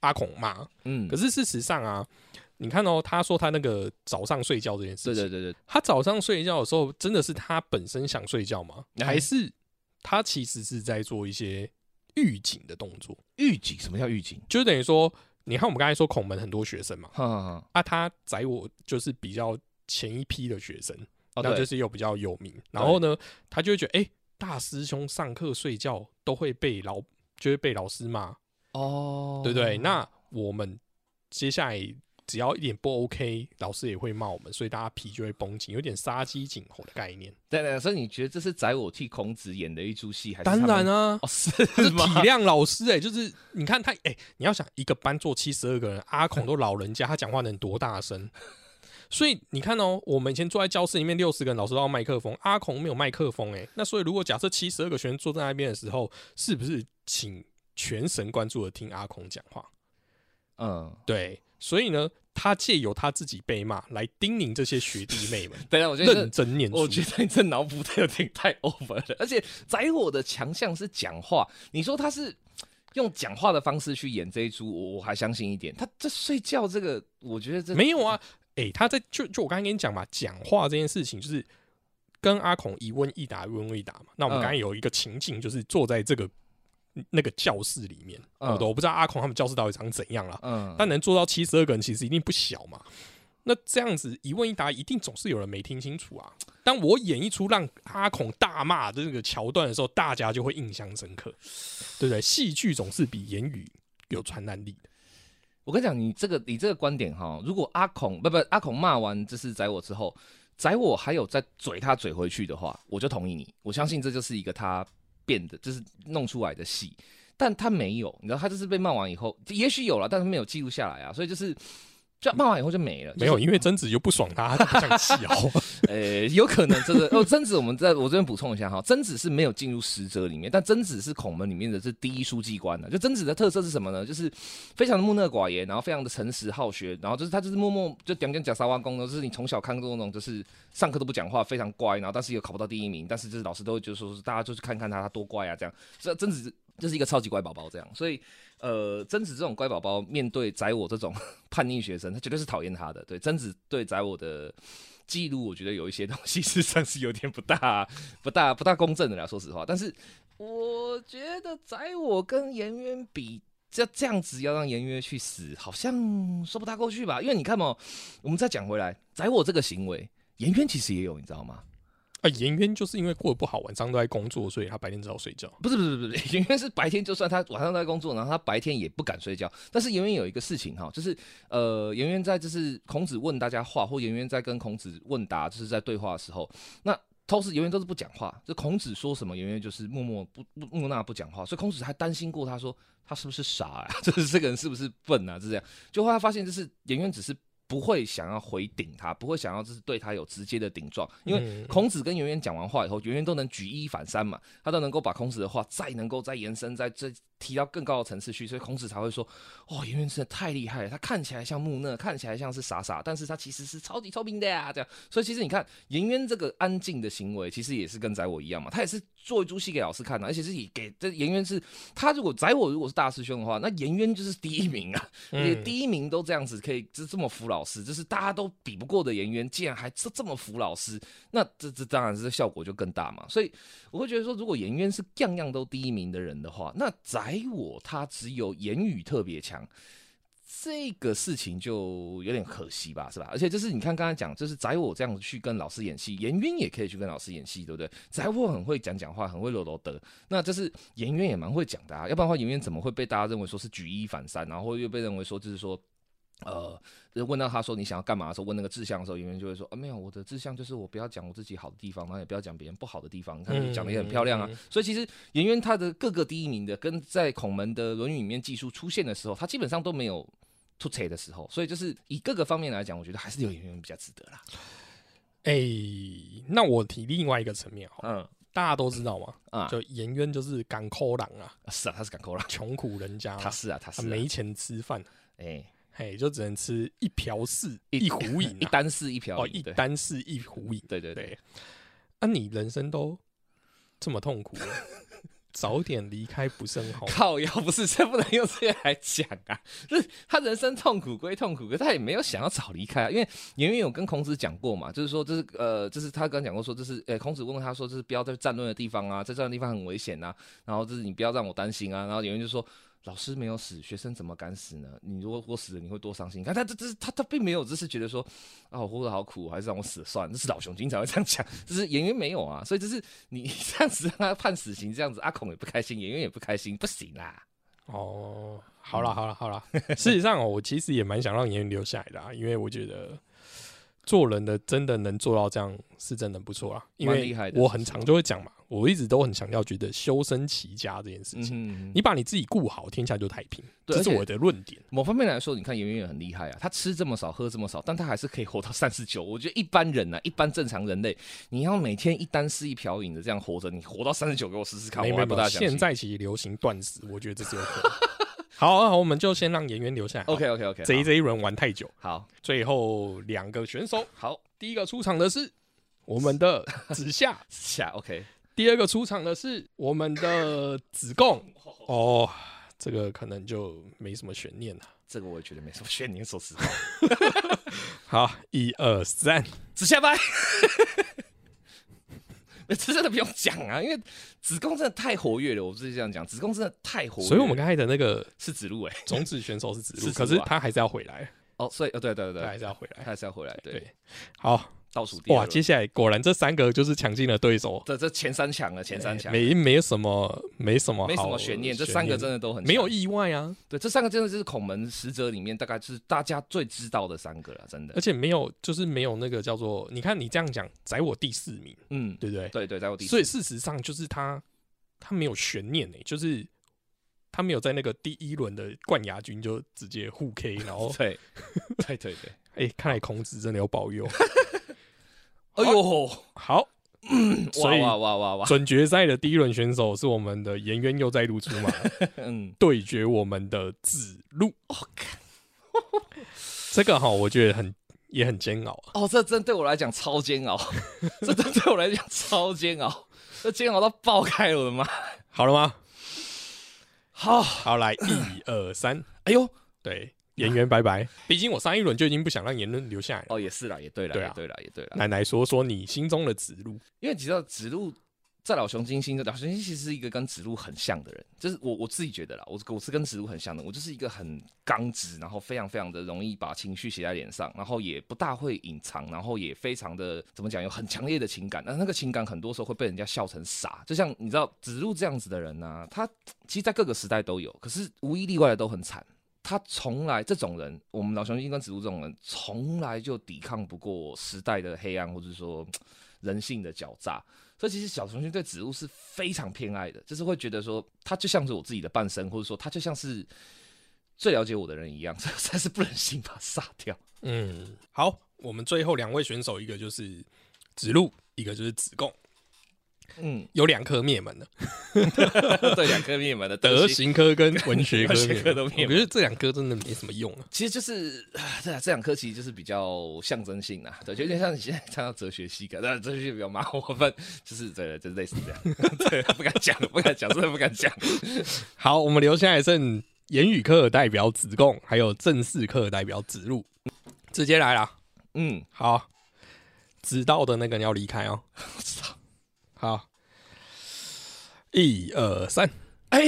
A: 阿孔骂，
B: 嗯
A: 可，是事实上啊，你看哦，他说他那个早上睡觉这件事情，
B: 对对对对，
A: 他早上睡觉的时候，真的是他本身想睡觉吗？
B: 哎。
A: 还是他其实是在做一些预警的动作？
B: 预警，什么叫预警？
A: 就等于说，你看我们刚才说孔门很多学生嘛，啊，他宰我就是比较前一批的学生，
B: 哦，
A: 那就是又比较有名，然后呢，他就会觉得，哎、大师兄上课睡觉都会被老，就会被老师骂，
B: 哦，
A: 对不对？那我们接下来只要一点不 OK，老师也会骂我们，所以大家皮就会绷紧，有点杀鸡儆猴的概念。
B: 对对，所以你觉得这是宰我替孔子演的一出戏，还是
A: 当然啊，
B: 哦，是
A: 他是体？谅老师哎、就是你看他哎、你要想一个班坐七十二个人，阿孔都老人家，他讲话能多大声？<laughs> 所以你看哦，我们以前坐在教室里面六十个人，老师都要麦克风，阿孔没有麦克风哎、那所以如果假设七十二个学生坐在那边的时候，是不是请全神贯注的听阿孔讲话？
B: 嗯，
A: 对，所以呢，他借由他自己被骂来叮咛这些学弟妹们 <laughs>
B: 对啊，我觉得
A: 认真念书。
B: 我觉得你这脑补的有点太 over 了，而且宰我的强项是讲话，你说他是用讲话的方式去演这一出，我我还相信一点。他这睡觉这个，我觉得这
A: 没有啊，诶，他在就就我刚才跟你讲嘛，讲话这件事情就是跟阿孔一问一答，一问一答嘛。那我们
B: 嗯
A: 刚才有一个情境，就是坐在这个那个教室里面，
B: 嗯
A: 我不知道阿孔他们教室到底长怎样了，
B: 嗯，
A: 但能做到七十二个人，其实一定不小嘛。那这样子一问一答，一定总是有人没听清楚啊。当我演一出让阿孔大骂的这个桥段的时候，大家就会印象深刻，对不对？戏剧总是比言语有传染力的。
B: 我跟你讲，你这个你这个观点哈，如果阿孔不不阿孔骂完这是宰我之后，宰我还有再嘴他嘴回去的话，我就同意你。我相信这就是一个他变的，就是弄出来的戏。但他没有，你知道，他就是被骂完以后，也许有了，但是没有记录下来啊。所以就是就骂完以后就没了。
A: 没有，因为贞子就不爽他，他就不想气哦。<laughs>
B: 呃，有可能这个哦，贞子，我们在我这边补充一下哈，贞子是没有进入十哲里面，但贞子是孔门里面的这第一书记官的。就贞子的特色是什么呢？就是非常的木讷寡言，然后非常的诚实好学，然后就是他就是默默就讲讲讲沙挖工的，就是你从小看过那种，就是上课都不讲话，非常乖，然后但是又考不到第一名，但是就是老师都会就说是大家就是看看他他多乖啊这样。这贞子就是一个超级乖宝宝这样，所以。呃，贞子这种乖宝宝面对宰我这种 <laughs> 叛逆学生，他绝对是讨厌他的。对，贞子对宰我的记录，我觉得有一些东西 <laughs> 实上是有点不大、不大、不大公正的啦。说实话，但是我觉得宰我跟颜渊比，这这样子要让颜渊去死，好像说不大过去吧？因为你看嘛，我们再讲回来，宰我这个行为，颜渊其实也有，你知道吗？
A: 啊，颜渊就是因为过得不好，晚上都在工作，所以他白天只好睡觉。
B: 不是不是不是，颜渊 <laughs> 是白天就算他晚上都在工作，然后他白天也不敢睡觉。但是颜渊有一个事情哈，就是呃，颜渊在就是孔子问大家话，或颜渊在跟孔子问答，就是在对话的时候，那都是颜渊都是不讲话。就孔子说什么，颜渊就是默默不不木讷不讲话。所以孔子还担心过他说他是不是傻啊？<laughs> 就是这个人是不是笨啊？是这样。就后来发现，就是颜渊只是。不会想要回顶他，不会想要就是对他有直接的顶撞，因为孔子跟圆圆讲完话以后，圆圆都能举一反三嘛，他都能够把孔子的话再能够再延伸在这。提到更高的层次去，所以孔子才会说：“哦，颜渊真的太厉害了。他看起来像木讷，看起来像是傻傻，但是他其实是超级聪明的呀。”这样，所以其实你看颜渊这个安静的行为，其实也是跟宰我一样嘛。他也是做一出戏给老师看的，而且是以给这颜渊是，他如果宰我如果是大师兄的话，那颜渊就是第一名啊。且第一名都这样子可以，就这么服老师，就是大家都比不过的颜渊，竟然还这这么服老师，那这这当然是效果就更大嘛。所以我会觉得说，如果颜渊是样样都第一名的人的话，那宰。宰我他只有言语特别强，这个事情就有点可惜吧，是吧？而且就是你看刚才讲，就是宰我这样子去跟老师演戏，颜渊也可以去跟老师演戏，对不对？宰我很会讲讲话，很会啰啰得，那就是颜渊也蛮会讲的啊，要不然的话，颜渊怎么会被大家认为说是举一反三，然后又被认为说就是说。呃，就问到他说你想要干嘛的时候，问那个志向的时候，演员就会说啊，没有，我的志向就是我不要讲我自己好的地方，然后也不要讲别人不好的地方。你看你讲的也很漂亮啊。所以其实演员他的各个第一名的，跟在孔门的《论语》里面技术出现的时候，他基本上都没有出彩的时候。所以就是以各个方面来讲，我觉得还是有演员比较值得啦。
A: 哎，那我提另外一个层面哈，嗯，大家都知道嘛，啊，就颜渊就是港口狼啊，
B: 是啊，他是港口狼，
A: 穷苦人家，
B: 他是啊，他是
A: 没钱吃饭，
B: 哎。
A: 嘿，就只能吃一瓢柿一壶饮，<laughs>
B: 一单是一瓢
A: 哦，一单是一壶饮。
B: 对对对，
A: 啊，你人生都这么痛苦了，早点离开不是很好？<laughs>
B: 靠，要不是这不能用这个来讲啊，就是他人生痛苦归痛苦，可他也没有想要早离开啊。因为颜渊有跟孔子讲过嘛，就是说，这是呃，就是他刚讲过说，就是呃，孔子问他说，就是不要在战乱的地方啊，在这样的地方很危险呐，然后就是你不要让我担心啊，然后颜渊就说。老师没有死，学生怎么敢死呢？你如果我死了，你会多伤心？看他这这他他并没有，只是觉得说啊，我活得好苦，还是让我死算。了。这是老熊经常会这样讲，<laughs> 就是演员没有啊。所以就是你这样子让他判死刑，这样子阿孔也不开心，演员也不开心，不行啦。
A: 哦，好了好了好了，<laughs> 事实上，我其实也蛮想让演员留下来的，因为我觉得。做人的真的能做到这样，是真的不错啦。因为我很常就会讲嘛，我一直都很强调，觉得修身齐家这件事情，你把你自己顾好，天下就太平。这是我的论点。
B: 某方面来说，你看演员也很厉害啊，他吃这么少，喝这么少，但他还是可以活到三十九。我觉得一般人呢，一般正常人类，你要每天一单是一瓢饮的这样活着，你活到三十九，给我试试看。我不大
A: 现在其实流行断食，我觉得这是有可能。<laughs> 好，好，我们就先让演员留下来。
B: OK，OK，OK。
A: 这这一轮玩太久。
B: 好，
A: 最后两个选手。
B: 好，
A: 第一个出场的是我们的 <laughs> 子夏。
B: 子夏，OK。
A: 第二个出场的是我们的子贡。哦，这个可能就没什么悬念了。
B: 这个我也觉得没什么悬念，说实话。<laughs>
A: 好，一二三，
B: 子夏拜。<laughs> 这真的不用讲啊，因为子宫真的太活跃了。我不是这样讲，子宫真的太活跃。
A: 所以我们刚才的那个
B: 是子路哎，<laughs>
A: 种子选手是子路，可是他还是要回来
B: 哦。所以哦，对对对，
A: 他还是要回来，
B: 他还是要回来。对，
A: 好。
B: 倒数第哇，
A: 接下来果然这三个就是强劲的对手。
B: 这这前三强了，前三强
A: 没没有什么，没什么，
B: 没什么悬念。这三个真的都很
A: 没有意外啊。
B: 对，这三个真的就是孔门使者里面大概是大家最知道的三个了，真的。
A: 而且没有，就是没有那个叫做，你看你这样讲，在我第四名，
B: 嗯，
A: 对不对？
B: 对对，在我第四。
A: 所以事实上就是他他没有悬念诶，就是。他没有在那个第一轮的冠亚军就直接互 K，然后 <laughs>
B: 对，对对对，<laughs>
A: 哎、看来孔子真的有保佑。<laughs>
B: 哎呦，
A: 好，所
B: 哇
A: 以
B: 哇哇哇哇，
A: 准决赛的第一轮选手是我们的颜渊又再度出马，<laughs>
B: 嗯，
A: 对决我们的子路。
B: 我看，
A: 这个哈，我觉得很也很煎熬啊。
B: 哦，这真对我来讲超煎熬，<laughs> 这真对我来讲超煎熬，这煎熬到爆开了，我的妈！
A: 好了吗？
B: 好，
A: 好，来一二三，
B: 哎呦，
A: 对，颜渊拜拜。<laughs> 毕竟我上一轮就已经不想让言论留下来了。
B: 哦，也是啦，也对啦，
A: 对啊
B: 也对啦，也对啦，
A: 奶奶说说你心中的子路，
B: 因为你知道子路在老熊金星的老熊金星其实是一个跟子路很像的人，就是我我自己觉得啦，我我是跟子路很像的，我就是一个很刚直，然后非常非常的容易把情绪写在脸上，然后也不大会隐藏，然后也非常的怎么讲，有很强烈的情感，但那个情感很多时候会被人家笑成傻，就像你知道子路这样子的人呢、他其实在各个时代都有，可是无一例外的都很惨。他从来这种人，我们老熊金跟子路这种人，从来就抵抗不过时代的黑暗，或者说人性的狡诈。所以其实小熊星对子路是非常偏爱的，就是会觉得说他就像是我自己的半生，或者说他就像是最了解我的人一样，所以我实在是不忍心把他杀掉。
A: 嗯，好，我们最后两位选手，一个就是子路，一个就是子贡，
B: 嗯，
A: 有两科灭门的，<laughs>
B: 对，两科灭门的
A: 德 <laughs>
B: 德行，
A: 科跟文学科我觉得这两科真的没什么用啊。
B: 其实就是 <sighs> 啊这这两科其实就是比较象征性啊，对，就有点像你现在看到哲学系科，但哲学系比较麻烦，就是对，就是类似这样，<laughs> 对，不敢讲，不敢讲，真的不敢讲。
A: 好，我们留下来剩言语课代表子贡，还有正式课代表子路，直接来啦。
B: 嗯，
A: 好，知道的那个你要离开哦。好，一二三，
B: 哎、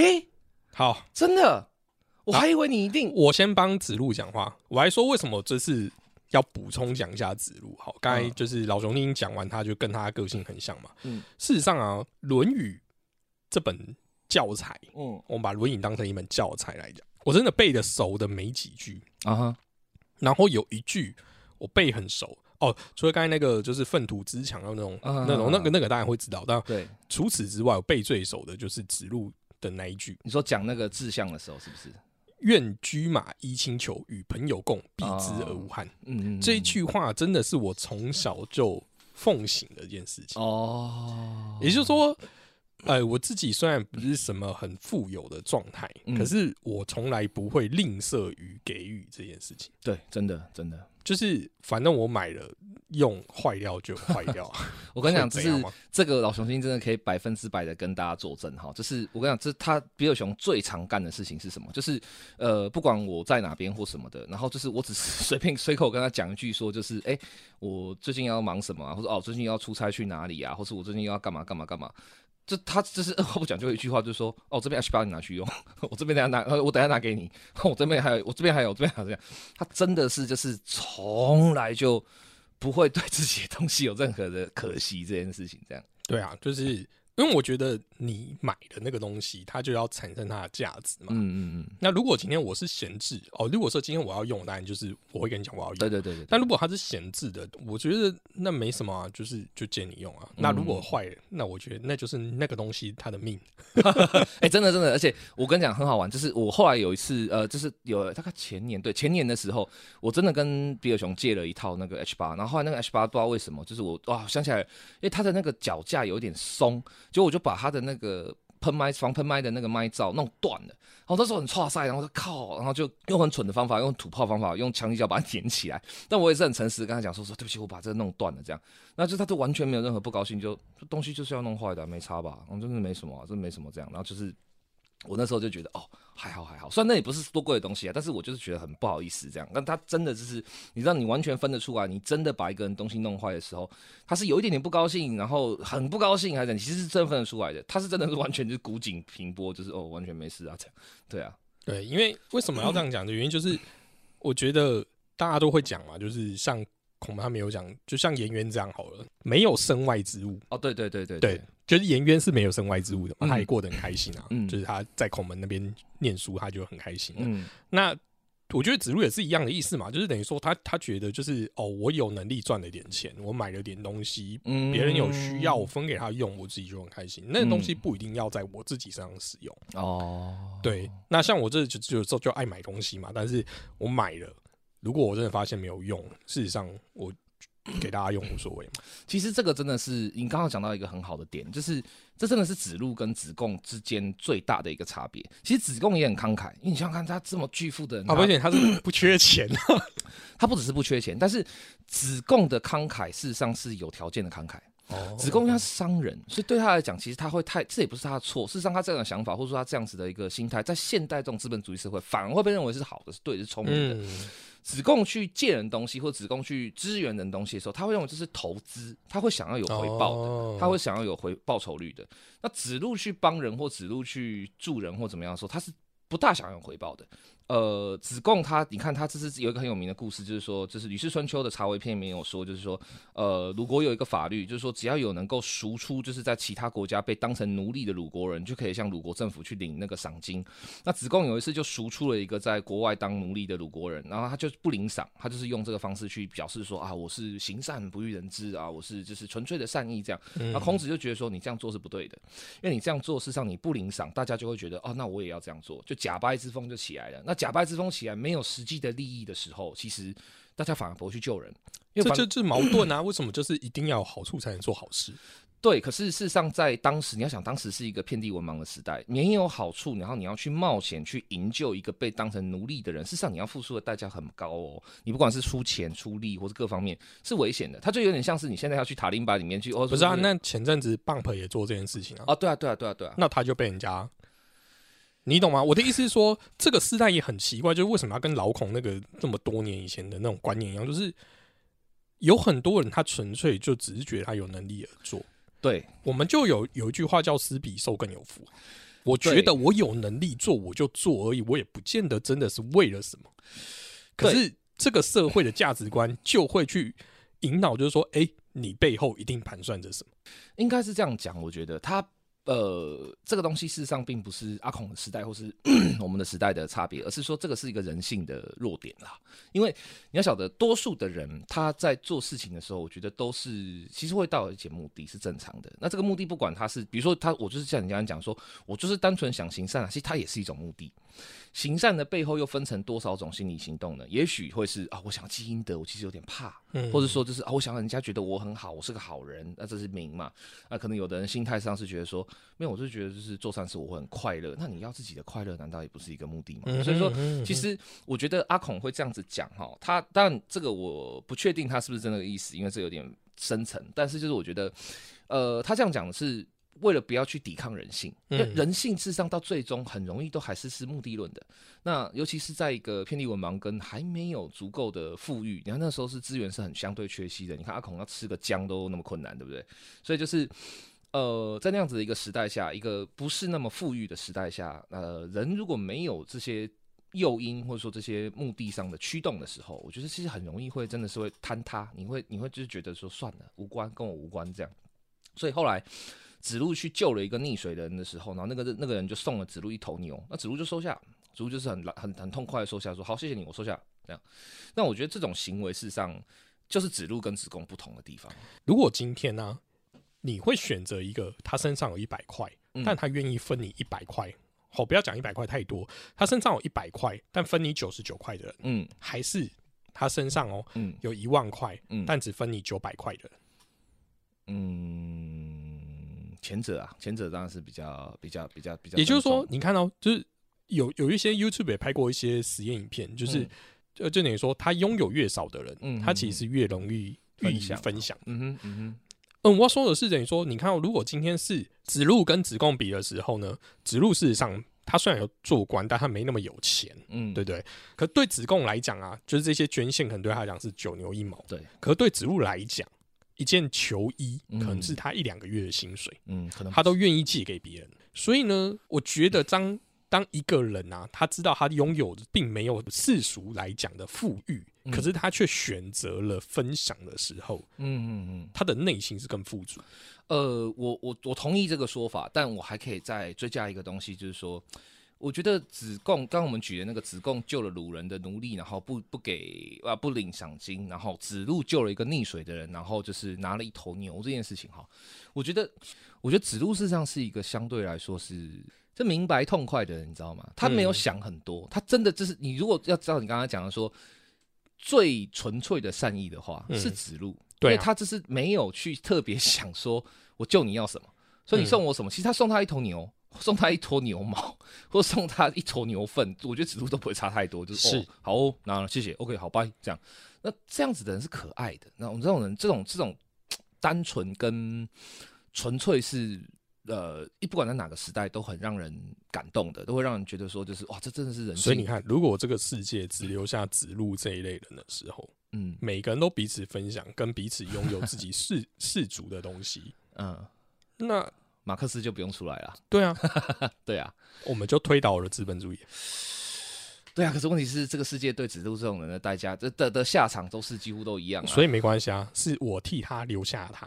A: 好，
B: 真的，我还以为你一定
A: 我先帮子路讲话，我还说为什么这次要补充讲一下子路。好，刚才
B: 嗯。
A: 就是老兄弟讲完，他就跟他个性很像嘛。
B: 嗯。
A: 事实上啊，《论语》这本教材，
B: 嗯。
A: 我们把《论语》当成一本教材来讲，我真的背的熟的没几句，
B: 啊哈，
A: 然后有一句我背很熟哦，除了刚才那个就是粪土之墙的那种、
B: 啊
A: 那种那个那个当然会知道，但
B: 对，
A: 除此之外，我背最熟的就是指路的那一句
B: 你说讲那个志向的时候，是不是？“
A: 愿居马衣轻裘，与朋友共，避之而无憾”
B: 嗯嗯，
A: 这一句话真的是我从小就奉行的一件事情。
B: 哦，
A: 也就是说，呃，我自己虽然不是什么很富有的状态，
B: 嗯
A: 可是我从来不会吝啬于给予这件事情。
B: 对，真的真的，
A: 就是反正我买了，用坏掉就坏掉。<laughs>
B: 我跟你讲，这是这个老雄心真的可以百分之百的跟大家作证哈，就是我跟你讲，这他比尔熊最常干的事情是什么？就是呃，不管我在哪边或什么的，然后就是我只是 <laughs> 随便随口跟他讲一句说，就是哎、我最近要忙什么啊，或者哦，最近要出差去哪里啊，或是我最近要干嘛干嘛干嘛。就他就是二话不讲就一句话，就是说哦，这边 H 八你拿去用，<laughs> 我这边等下拿，呃 <laughs> 我等下拿给你，<laughs> 我这边还有，我这边还有，这边还有这样。他真的是就是从来就不会对自己的东西有任何的可惜这件事情，这样。
A: 对啊，就是因为我觉得你买的那个东西，它就要产生它的价值嘛。
B: 嗯嗯嗯，
A: 那如果今天我是闲置哦，如果说今天我要用，当然就是我会跟你讲我要用。
B: 对对对。
A: 但如果它是闲置的，我觉得那没什么啊，就是就借你用啊。那如果坏了，那我觉得那就是那个东西它的命。<laughs>
B: 哎、真的真的，而且我跟你讲很好玩，就是我后来有一次，呃，就是有大概前年对前年的时候，我真的跟比尔熊借了一套那个 H 八，然后后来那个 H 八不知道为什么，就是我哇想起来，因为它的那个脚架有点松，结果我就把他的那个。喷麦防喷麦的那个麦罩弄断了，然后那时候很挫塞，然后就靠，然后就用很蠢的方法，用土炮方法，用强力胶把它粘起来。但我也是很诚实跟他讲说说对不起，我把这个弄断了这样。那就他就完全没有任何不高兴，就东西就是要弄坏的，没差吧？嗯，真的没什么、啊，真的没什么这样。然后就是我那时候就觉得哦，还好还好，虽然那也不是多贵的东西啊，但是我就是觉得很不好意思这样。但他真的就是，你知道，你完全分得出来，你真的把一个人东西弄坏的时候，他是有一点点不高兴，然后很不高兴，还是你其实是真的分得出来的。他是真的是完全就是古井平波，就是哦，完全没事啊，这样。对啊，
A: 对，因为为什么要这样讲的原因就是，我觉得大家都会讲嘛，就是像恐怕他没有讲，就像颜渊这样好了，没有身外之物。
B: 哦，对对对对
A: 对，就是颜渊是没有身外之物的嘛，
B: 嗯
A: 他也过得很开心啊。
B: 嗯
A: 就是他在孔门那边念书，他就很开心、啊。
B: 嗯
A: 那我觉得子路也是一样的意思嘛，就是等于说他他觉得就是哦，我有能力赚了点钱，我买了点东西，
B: 嗯
A: 别人有需要，我分给他用，我自己就很开心。那个东西不一定要在我自己身上使用。
B: 哦，
A: 对，那像我这就就就爱买东西嘛，但是我买了，如果我真的发现没有用，事实上我给大家用无所谓嘛。<coughs>
B: 其实这个真的是你刚刚讲到一个很好的点，就是这真的是子路跟子贡之间最大的一个差别。其实子贡也很慷慨，因为你想想看，他这么巨富的人，
A: 啊，
B: 他
A: 而且他是不缺钱，<coughs>
B: 他不只是不缺钱，但是子贡的慷慨事实上是有条件的慷慨。
A: 哦
B: 子贡他是商人，所以对他来讲，其实他会太，这也不是他的错。事实上，他这样的想法，或者说他这样子的一个心态，在现代这种资本主义社会，反而会被认为是好的、是对的、是聪明的。
A: 嗯，
B: 子贡去借人东西，或子贡去支援人东西的时候，他会认为这是投资，他会想要有回报的。
A: 哦
B: 他会想要有回报酬率的。那子路去帮人或子路去助人或怎么样的时候，他是不大想要有回报的。呃，子贡他，你看他这是有一个很有名的故事，就是说，就是《吕氏春秋》的茶为篇里面有说，就是说，呃，鲁国有一个法律，就是说，只要有能够赎出，就是在其他国家被当成奴隶的鲁国人，就可以向鲁国政府去领那个赏金。那子贡有一次就赎出了一个在国外当奴隶的鲁国人，然后他就不领赏，他就是用这个方式去表示说啊，我是行善不欲人知啊，我是就是纯粹的善意这样。
A: 嗯
B: 那孔子就觉得说你这样做是不对的，因为你这样做，事实上你不领赏，大家就会觉得哦，那我也要这样做，就假掰之风就起来了。那假掰之风起来，没有实际的利益的时候，其实大家反而不会去救人，因为反
A: 这这这矛盾啊！为什么就是一定要有好处才能做好事？<coughs>
B: 对，可是事实上，在当时，你要想，当时是一个遍地文盲的时代，没有好处，然后你要去冒险去营救一个被当成奴隶的人，事实上你要付出的代价很高哦。你不管是出钱、出力，或是各方面，是危险的。它就有点像是你现在要去塔林巴里面去，哦，
A: 不是啊，那前阵子 Bump 也做这件事情啊，
B: 哦，对啊，对啊，对啊，对啊，
A: 那他就被人家，你懂吗？我的意思是说，这个时代也很奇怪，就是为什么要跟老孔那个这么多年以前的那种观念一样，就是有很多人他纯粹就只是觉得他有能力而做。
B: 对，
A: 我们就有有一句话叫“施比受更有福”，我觉得我有能力做我就做而已，我也不见得真的是为了什么。可是这个社会的价值观就会去引导，就是说，哎、你背后一定盘算着什么？
B: 应该是这样讲。我觉得他呃，这个东西事实上并不是阿孔的时代或是 <clears throat> 我们的时代的差别，而是说这个是一个人性的弱点啦。因为你要晓得，多数的人他在做事情的时候，我觉得都是其实会到一些目的是正常的。那这个目的不管他是，比如说他，我就是像你刚刚讲说，我就是单纯想行善啊，其实它也是一种目的。行善的背后又分成多少种心理行动呢？也许会是啊，我想积阴德，我其实有点怕，
A: 嗯
B: 或者说就是啊，我想让人家觉得我很好，我是个好人，那这是名嘛？那可能有的人心态上是觉得说，没有，我就觉得就是做善事我会很快乐。那你要自己的快乐，难道也不是一个目的吗？
A: 嗯
B: 所以说，
A: 嗯
B: 其实我觉得阿孔会这样子讲哈，他当然这个我不确定他是不是真的意思，因为这有点深层。但是就是我觉得，呃，他这样讲的是为了不要去抵抗人性，因为
A: 嗯
B: 人性事实上到最终很容易都还是是目的论的。那尤其是在一个遍地文盲跟还没有足够的富裕，你看那时候是资源是很相对缺席的。你看阿孔要吃个姜都那么困难，对不对？所以就是。呃，在那样子的一个时代下，一个不是那么富裕的时代下，呃，人如果没有这些诱因或者说这些目的上的驱动的时候，我觉得其实很容易会真的是会坍塌，你会你会就是觉得说算了，无关跟我无关这样。所以后来子路去救了一个溺水的人的时候，然后那个那个人就送了子路一头牛，那子路就收下，子路就是很很很痛快的收下，说好谢谢你，我收下这样。那我觉得这种行为事实上就是子路跟子贡不同的地方。
A: 如果今天呢、你会选择一个他身上有一百块，
B: 嗯
A: 但他愿意分你一百块，好，不要讲一百块太多，他身上有一百块，但分你九十九块的人，
B: 嗯
A: 还是他身上哦
B: 嗯
A: 有一万块，
B: 嗯
A: 但只分你九百块的人？
B: 嗯，前者啊，前者当然是比较比较比较比较。
A: 也就是说，，你看到、就是有有一些 YouTube 也拍过一些实验影片，就是、
B: 嗯
A: 就就等于说，他拥有越少的人，
B: 嗯
A: 他其实越容易愿意
B: 分享
A: 分享。
B: 嗯哼嗯哼，
A: 嗯，我要说的是，等于说，你看、哦，如果今天是子路跟子贡比的时候呢，子路事实上他虽然有做官，但他没那么有钱，
B: 嗯，
A: 对不对？可对子贡来讲啊，就是这些捐献可能对他来讲是九牛一毛，
B: 对，
A: 可对子路来讲，一件球衣
B: 嗯
A: 可能是他一两个月的薪水，
B: 嗯，可能
A: 他都愿意借给别人。所以呢，我觉得当当一个人啊，他知道他拥有的并没有世俗来讲的富裕，
B: 嗯
A: 可是他却选择了分享的时候，
B: 嗯嗯嗯。
A: 他的内心是更富足。
B: 呃，我我我同意这个说法，但我还可以再追加一个东西，就是说，我觉得子贡，刚刚我们举的那个子贡救了鲁人的奴隶，然后不不给啊不领赏金，然后子路救了一个溺水的人，然后就是拿了一头牛这件事情哈，我觉得我觉得子路事实上是一个相对来说是这明白痛快的人，你知道吗？他没有想很多，他真的就是你如果要知道你刚刚讲的说最纯粹的善意的话，是子路，
A: 对
B: 他只是没有去特别想说我救你要什么，所以你送我什么，其实他送他一头牛。送他一坨牛毛，<laughs> 或送他一坨牛粪，我觉得指路都不会差太多。就是哦，好哦，那谢谢，OK，好拜。这样，那这样子的人是可爱的。那我们这种人，这种这种单纯跟纯粹是呃，不管在哪个时代都很让人感动的，都会让人觉得说，就是哇，这真的是人。
A: 所以你看，如果这个世界只留下子路这一类人的时候，嗯，每个人都彼此分享，跟彼此拥有自己世 <laughs> 世族的东西，嗯，那。
B: 马克思就不用出来了。
A: 对啊，<laughs>
B: 对啊，
A: 我们就推倒了资本主义。
B: 对啊，可是问题是，这个世界对指路这种人的代价，这的的下场都是几乎都一样。
A: 所以没关系啊，是我替他留下他，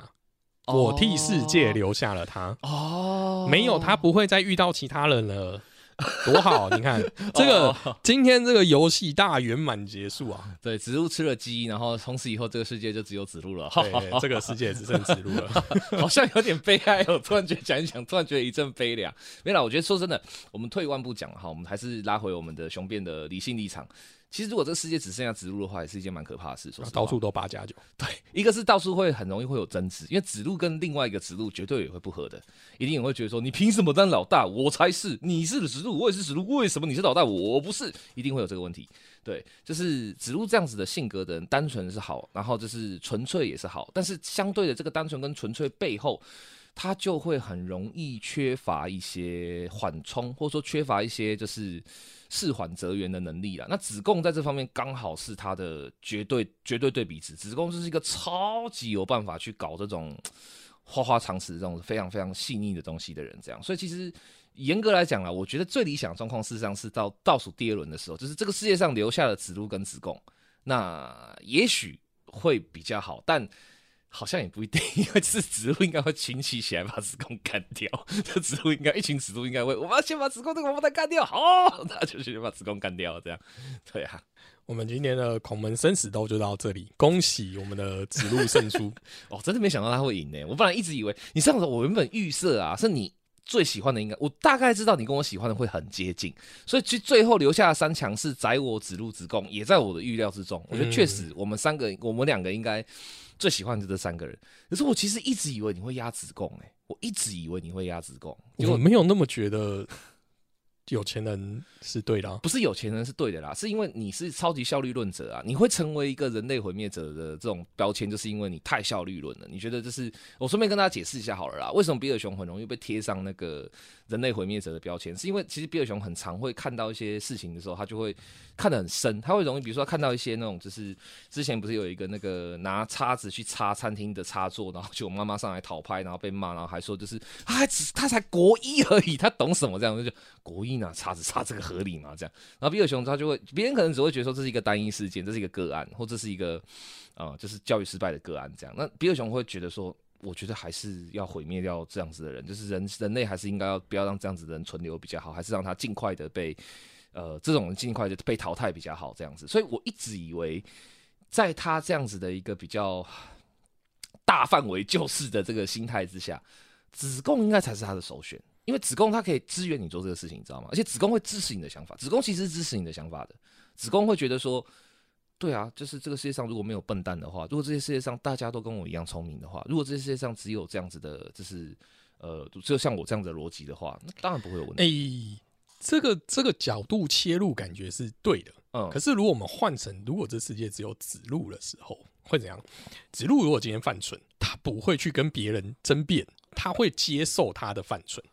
A: 我替世界留下了他。哦，没有他不会再遇到其他人了。多好！你看 <laughs> 这个，今天这个游戏大圆满结束啊！
B: 对，子路吃了鸡，然后从此以后这个世界就只有子路了。
A: 对，这个世界只剩子路了，<laughs>
B: 好像有点悲哀哦。突然觉得讲一讲，突然觉得一阵悲凉。没了，我觉得说真的，我们退一万步讲哈，我们还是拉回我们的雄辩的理性立场。其实，如果这个世界只剩下子路的话，也是一件蛮可怕的事。说
A: 到处都八加九，
B: 对，一个是到处会很容易会有争执，因为子路跟另外一个子路绝对也会不合的，一定也会觉得说，你凭什么当老大？我才是，你是子路，我也是子路，为什么你是老大，我不是？一定会有这个问题。对，就是子路这样子的性格的人，单纯是好，然后就是纯粹也是好，但是相对的这个单纯跟纯粹背后。他就会很容易缺乏一些缓冲，或者说缺乏一些就是事缓则圆的能力了。那子贡在这方面刚好是他的绝对绝对对比值，子贡就是一个超级有办法去搞这种花花肠子这种非常非常细腻的东西的人。这样，所以其实严格来讲啊，我觉得最理想状况事实上是到倒数第二轮的时候，就是这个世界上留下了子路跟子贡，那也许会比较好，但。好像也不一定，因为是植物应该会群起起来把子宫干掉。<laughs> 这植物应该一群子路应该会，我们要先把子宫这个王八蛋干掉。好，那就先把子宫干掉。这样，<laughs> 对啊。
A: 我们今天的孔门生死斗就到这里，恭喜我们的子路胜出。<laughs>
B: 哦，真的没想到他会赢呢。我本来一直以为你上次我原本预设啊，是你最喜欢的应该，我大概知道你跟我喜欢的会很接近，所以其实最后留下的三强是宰我子路子贡，也在我的预料之中。我觉得确实，我们三个，我们两个应该。最喜欢就这三个人，可是我其实一直以为你会压子贡，哎，我一直以为你会压子贡，
A: 我没有那么觉得。有钱人是对的，
B: 不是有钱人是对的啦，是因为你是超级效率论者啊，你会成为一个人类毁灭者的这种标签，就是因为你太效率论了。你觉得这是我顺便跟大家解释一下好了啦，为什么比尔熊很容易被贴上那个人类毁灭者的标签？是因为其实比尔熊很常会看到一些事情的时候，他就会看得很深，他会容易比如说看到一些那种就是之前不是有一个那个拿叉子去擦餐厅的插座，然后就我妈妈上来讨拍，然后被骂，然后还说就是他只他才国一而已，他懂什么这样就国一。那叉子叉这个合理吗？这样，然后比尔熊他就会，别人可能只会觉得说这是一个单一事件，这是一个个案，或这是一个呃，就是教育失败的个案这样。那比尔熊会觉得说，我觉得还是要毁灭掉这样子的人，就是人人类还是应该要不要让这样子的人存留比较好，还是让他尽快的被呃这种人尽快的被淘汰比较好这样子。所以我一直以为，在他这样子的一个比较大范围救世的这个心态之下，子贡应该才是他的首选。因为子宫它可以支援你做这个事情，你知道吗？而且子宫会支持你的想法，子宫其实支持你的想法的。子宫会觉得说，对啊，就是这个世界上如果没有笨蛋的话，如果这些世界上大家都跟我一样聪明的话，如果这些世界上只有这样子的，就是呃，只有像我这样的逻辑的话，那当然不会有问
A: 题。哎，这个这个角度切入感觉是对的，嗯。可是如果我们换成，如果这世界只有子路的时候，会怎样？子路如果今天犯蠢，他不会去跟别人争辩，他会接受他的犯蠢。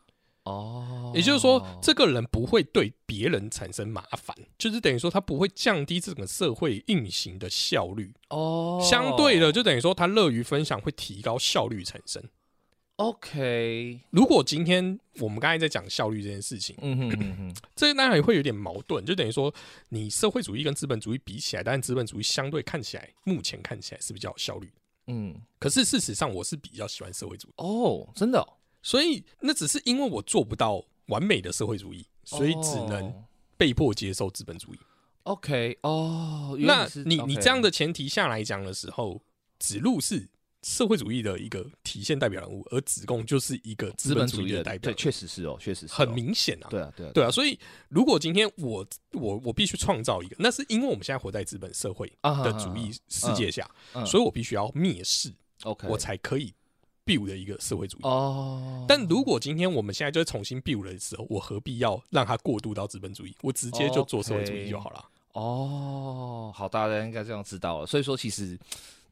A: 哦，也就是说，这个人不会对别人产生麻烦，就是等于说他不会降低这个社会运行的效率。哦，相对的，就等于说他乐于分享，会提高效率产生。
B: OK，
A: 如果今天我们刚才在讲效率这件事情，嗯哼嗯哼，<clears throat> 这当然也会有点矛盾，就等于说你社会主义跟资本主义比起来，但是资本主义相对看起来，目前看起来是比较有效率。嗯，可是事实上，我是比较喜欢社会主义。
B: 哦，真的。
A: 所以那只是因为我做不到完美的社会主义，所以只能
B: 哦
A: 被迫接受资本主义。
B: OK 哦。
A: 那你你这样的前提下来讲的时候，子路是社会主义的一个体现代表人物，而子贡就是一个资
B: 资
A: 本主
B: 义的
A: 代表
B: 对，，确实是哦，确实是哦
A: 很明显啊。
B: 对啊，对啊，
A: 对啊，所以如果今天我我我必须创造一个，那是因为我们现在活在资本社会
B: 啊
A: 的主义世界下，
B: 嗯
A: 所以我必须要蔑视
B: ，OK，
A: 我才可以 build 的一个社会主义。
B: 哦。
A: 但如果今天我们现在就重新 build 的时候，我何必要让它过渡到资本主义？我直接就做社会主义就好了。
B: 哦，好，大家应该这样知道了。所以说，其实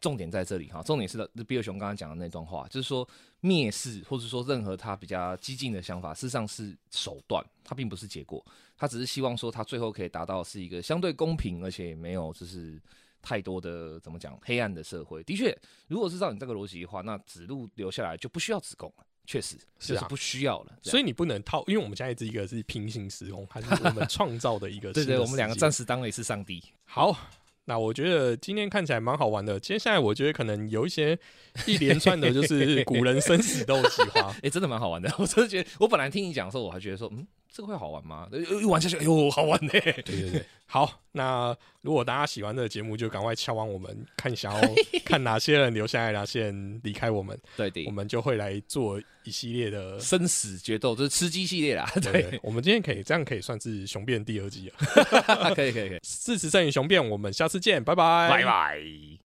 B: 重点在这里哈，重点是比尔熊刚刚讲的那段话，就是说蔑视或者说任何他比较激进的想法，事实上是手段，它并不是结果，他只是希望说他最后可以达到是一个相对公平，而且也没有就是。太多的怎么讲黑暗的社会，的确，如果是照你这个逻辑的话，那子路留下来就不需要子贡了，确实
A: 是啊
B: 就是不需要了。
A: 所以你不能套，因为我们现在这一个是平行时空，还是我们创造的一个
B: 对对，我们两个暂时当了一次上帝。
A: 好。那我觉得今天看起来蛮好玩的。接下来我觉得可能有一些一连串的，就是古人生死斗计划。<laughs>
B: 哎、真的蛮好玩的。我真的觉得，我本来听你讲的时候，我还觉得说，嗯，这个会好玩吗？呃一玩下去，哎呦，好玩呢、
A: 对对对，<laughs> 好，那如果大家喜欢这个节目，就赶快敲完我们，看想要 <laughs> 看哪些人留下来，哪些人离开我们，
B: 对的
A: 我，们就会来做一系列的。
B: 生死决斗就是吃鸡系列啦。
A: 对
B: 对，
A: 对，我们今天可以这样可以算是雄辩第二季了。
B: 可以可以可以，
A: 事实胜于雄辩，我们下次见，拜拜，
B: 拜拜。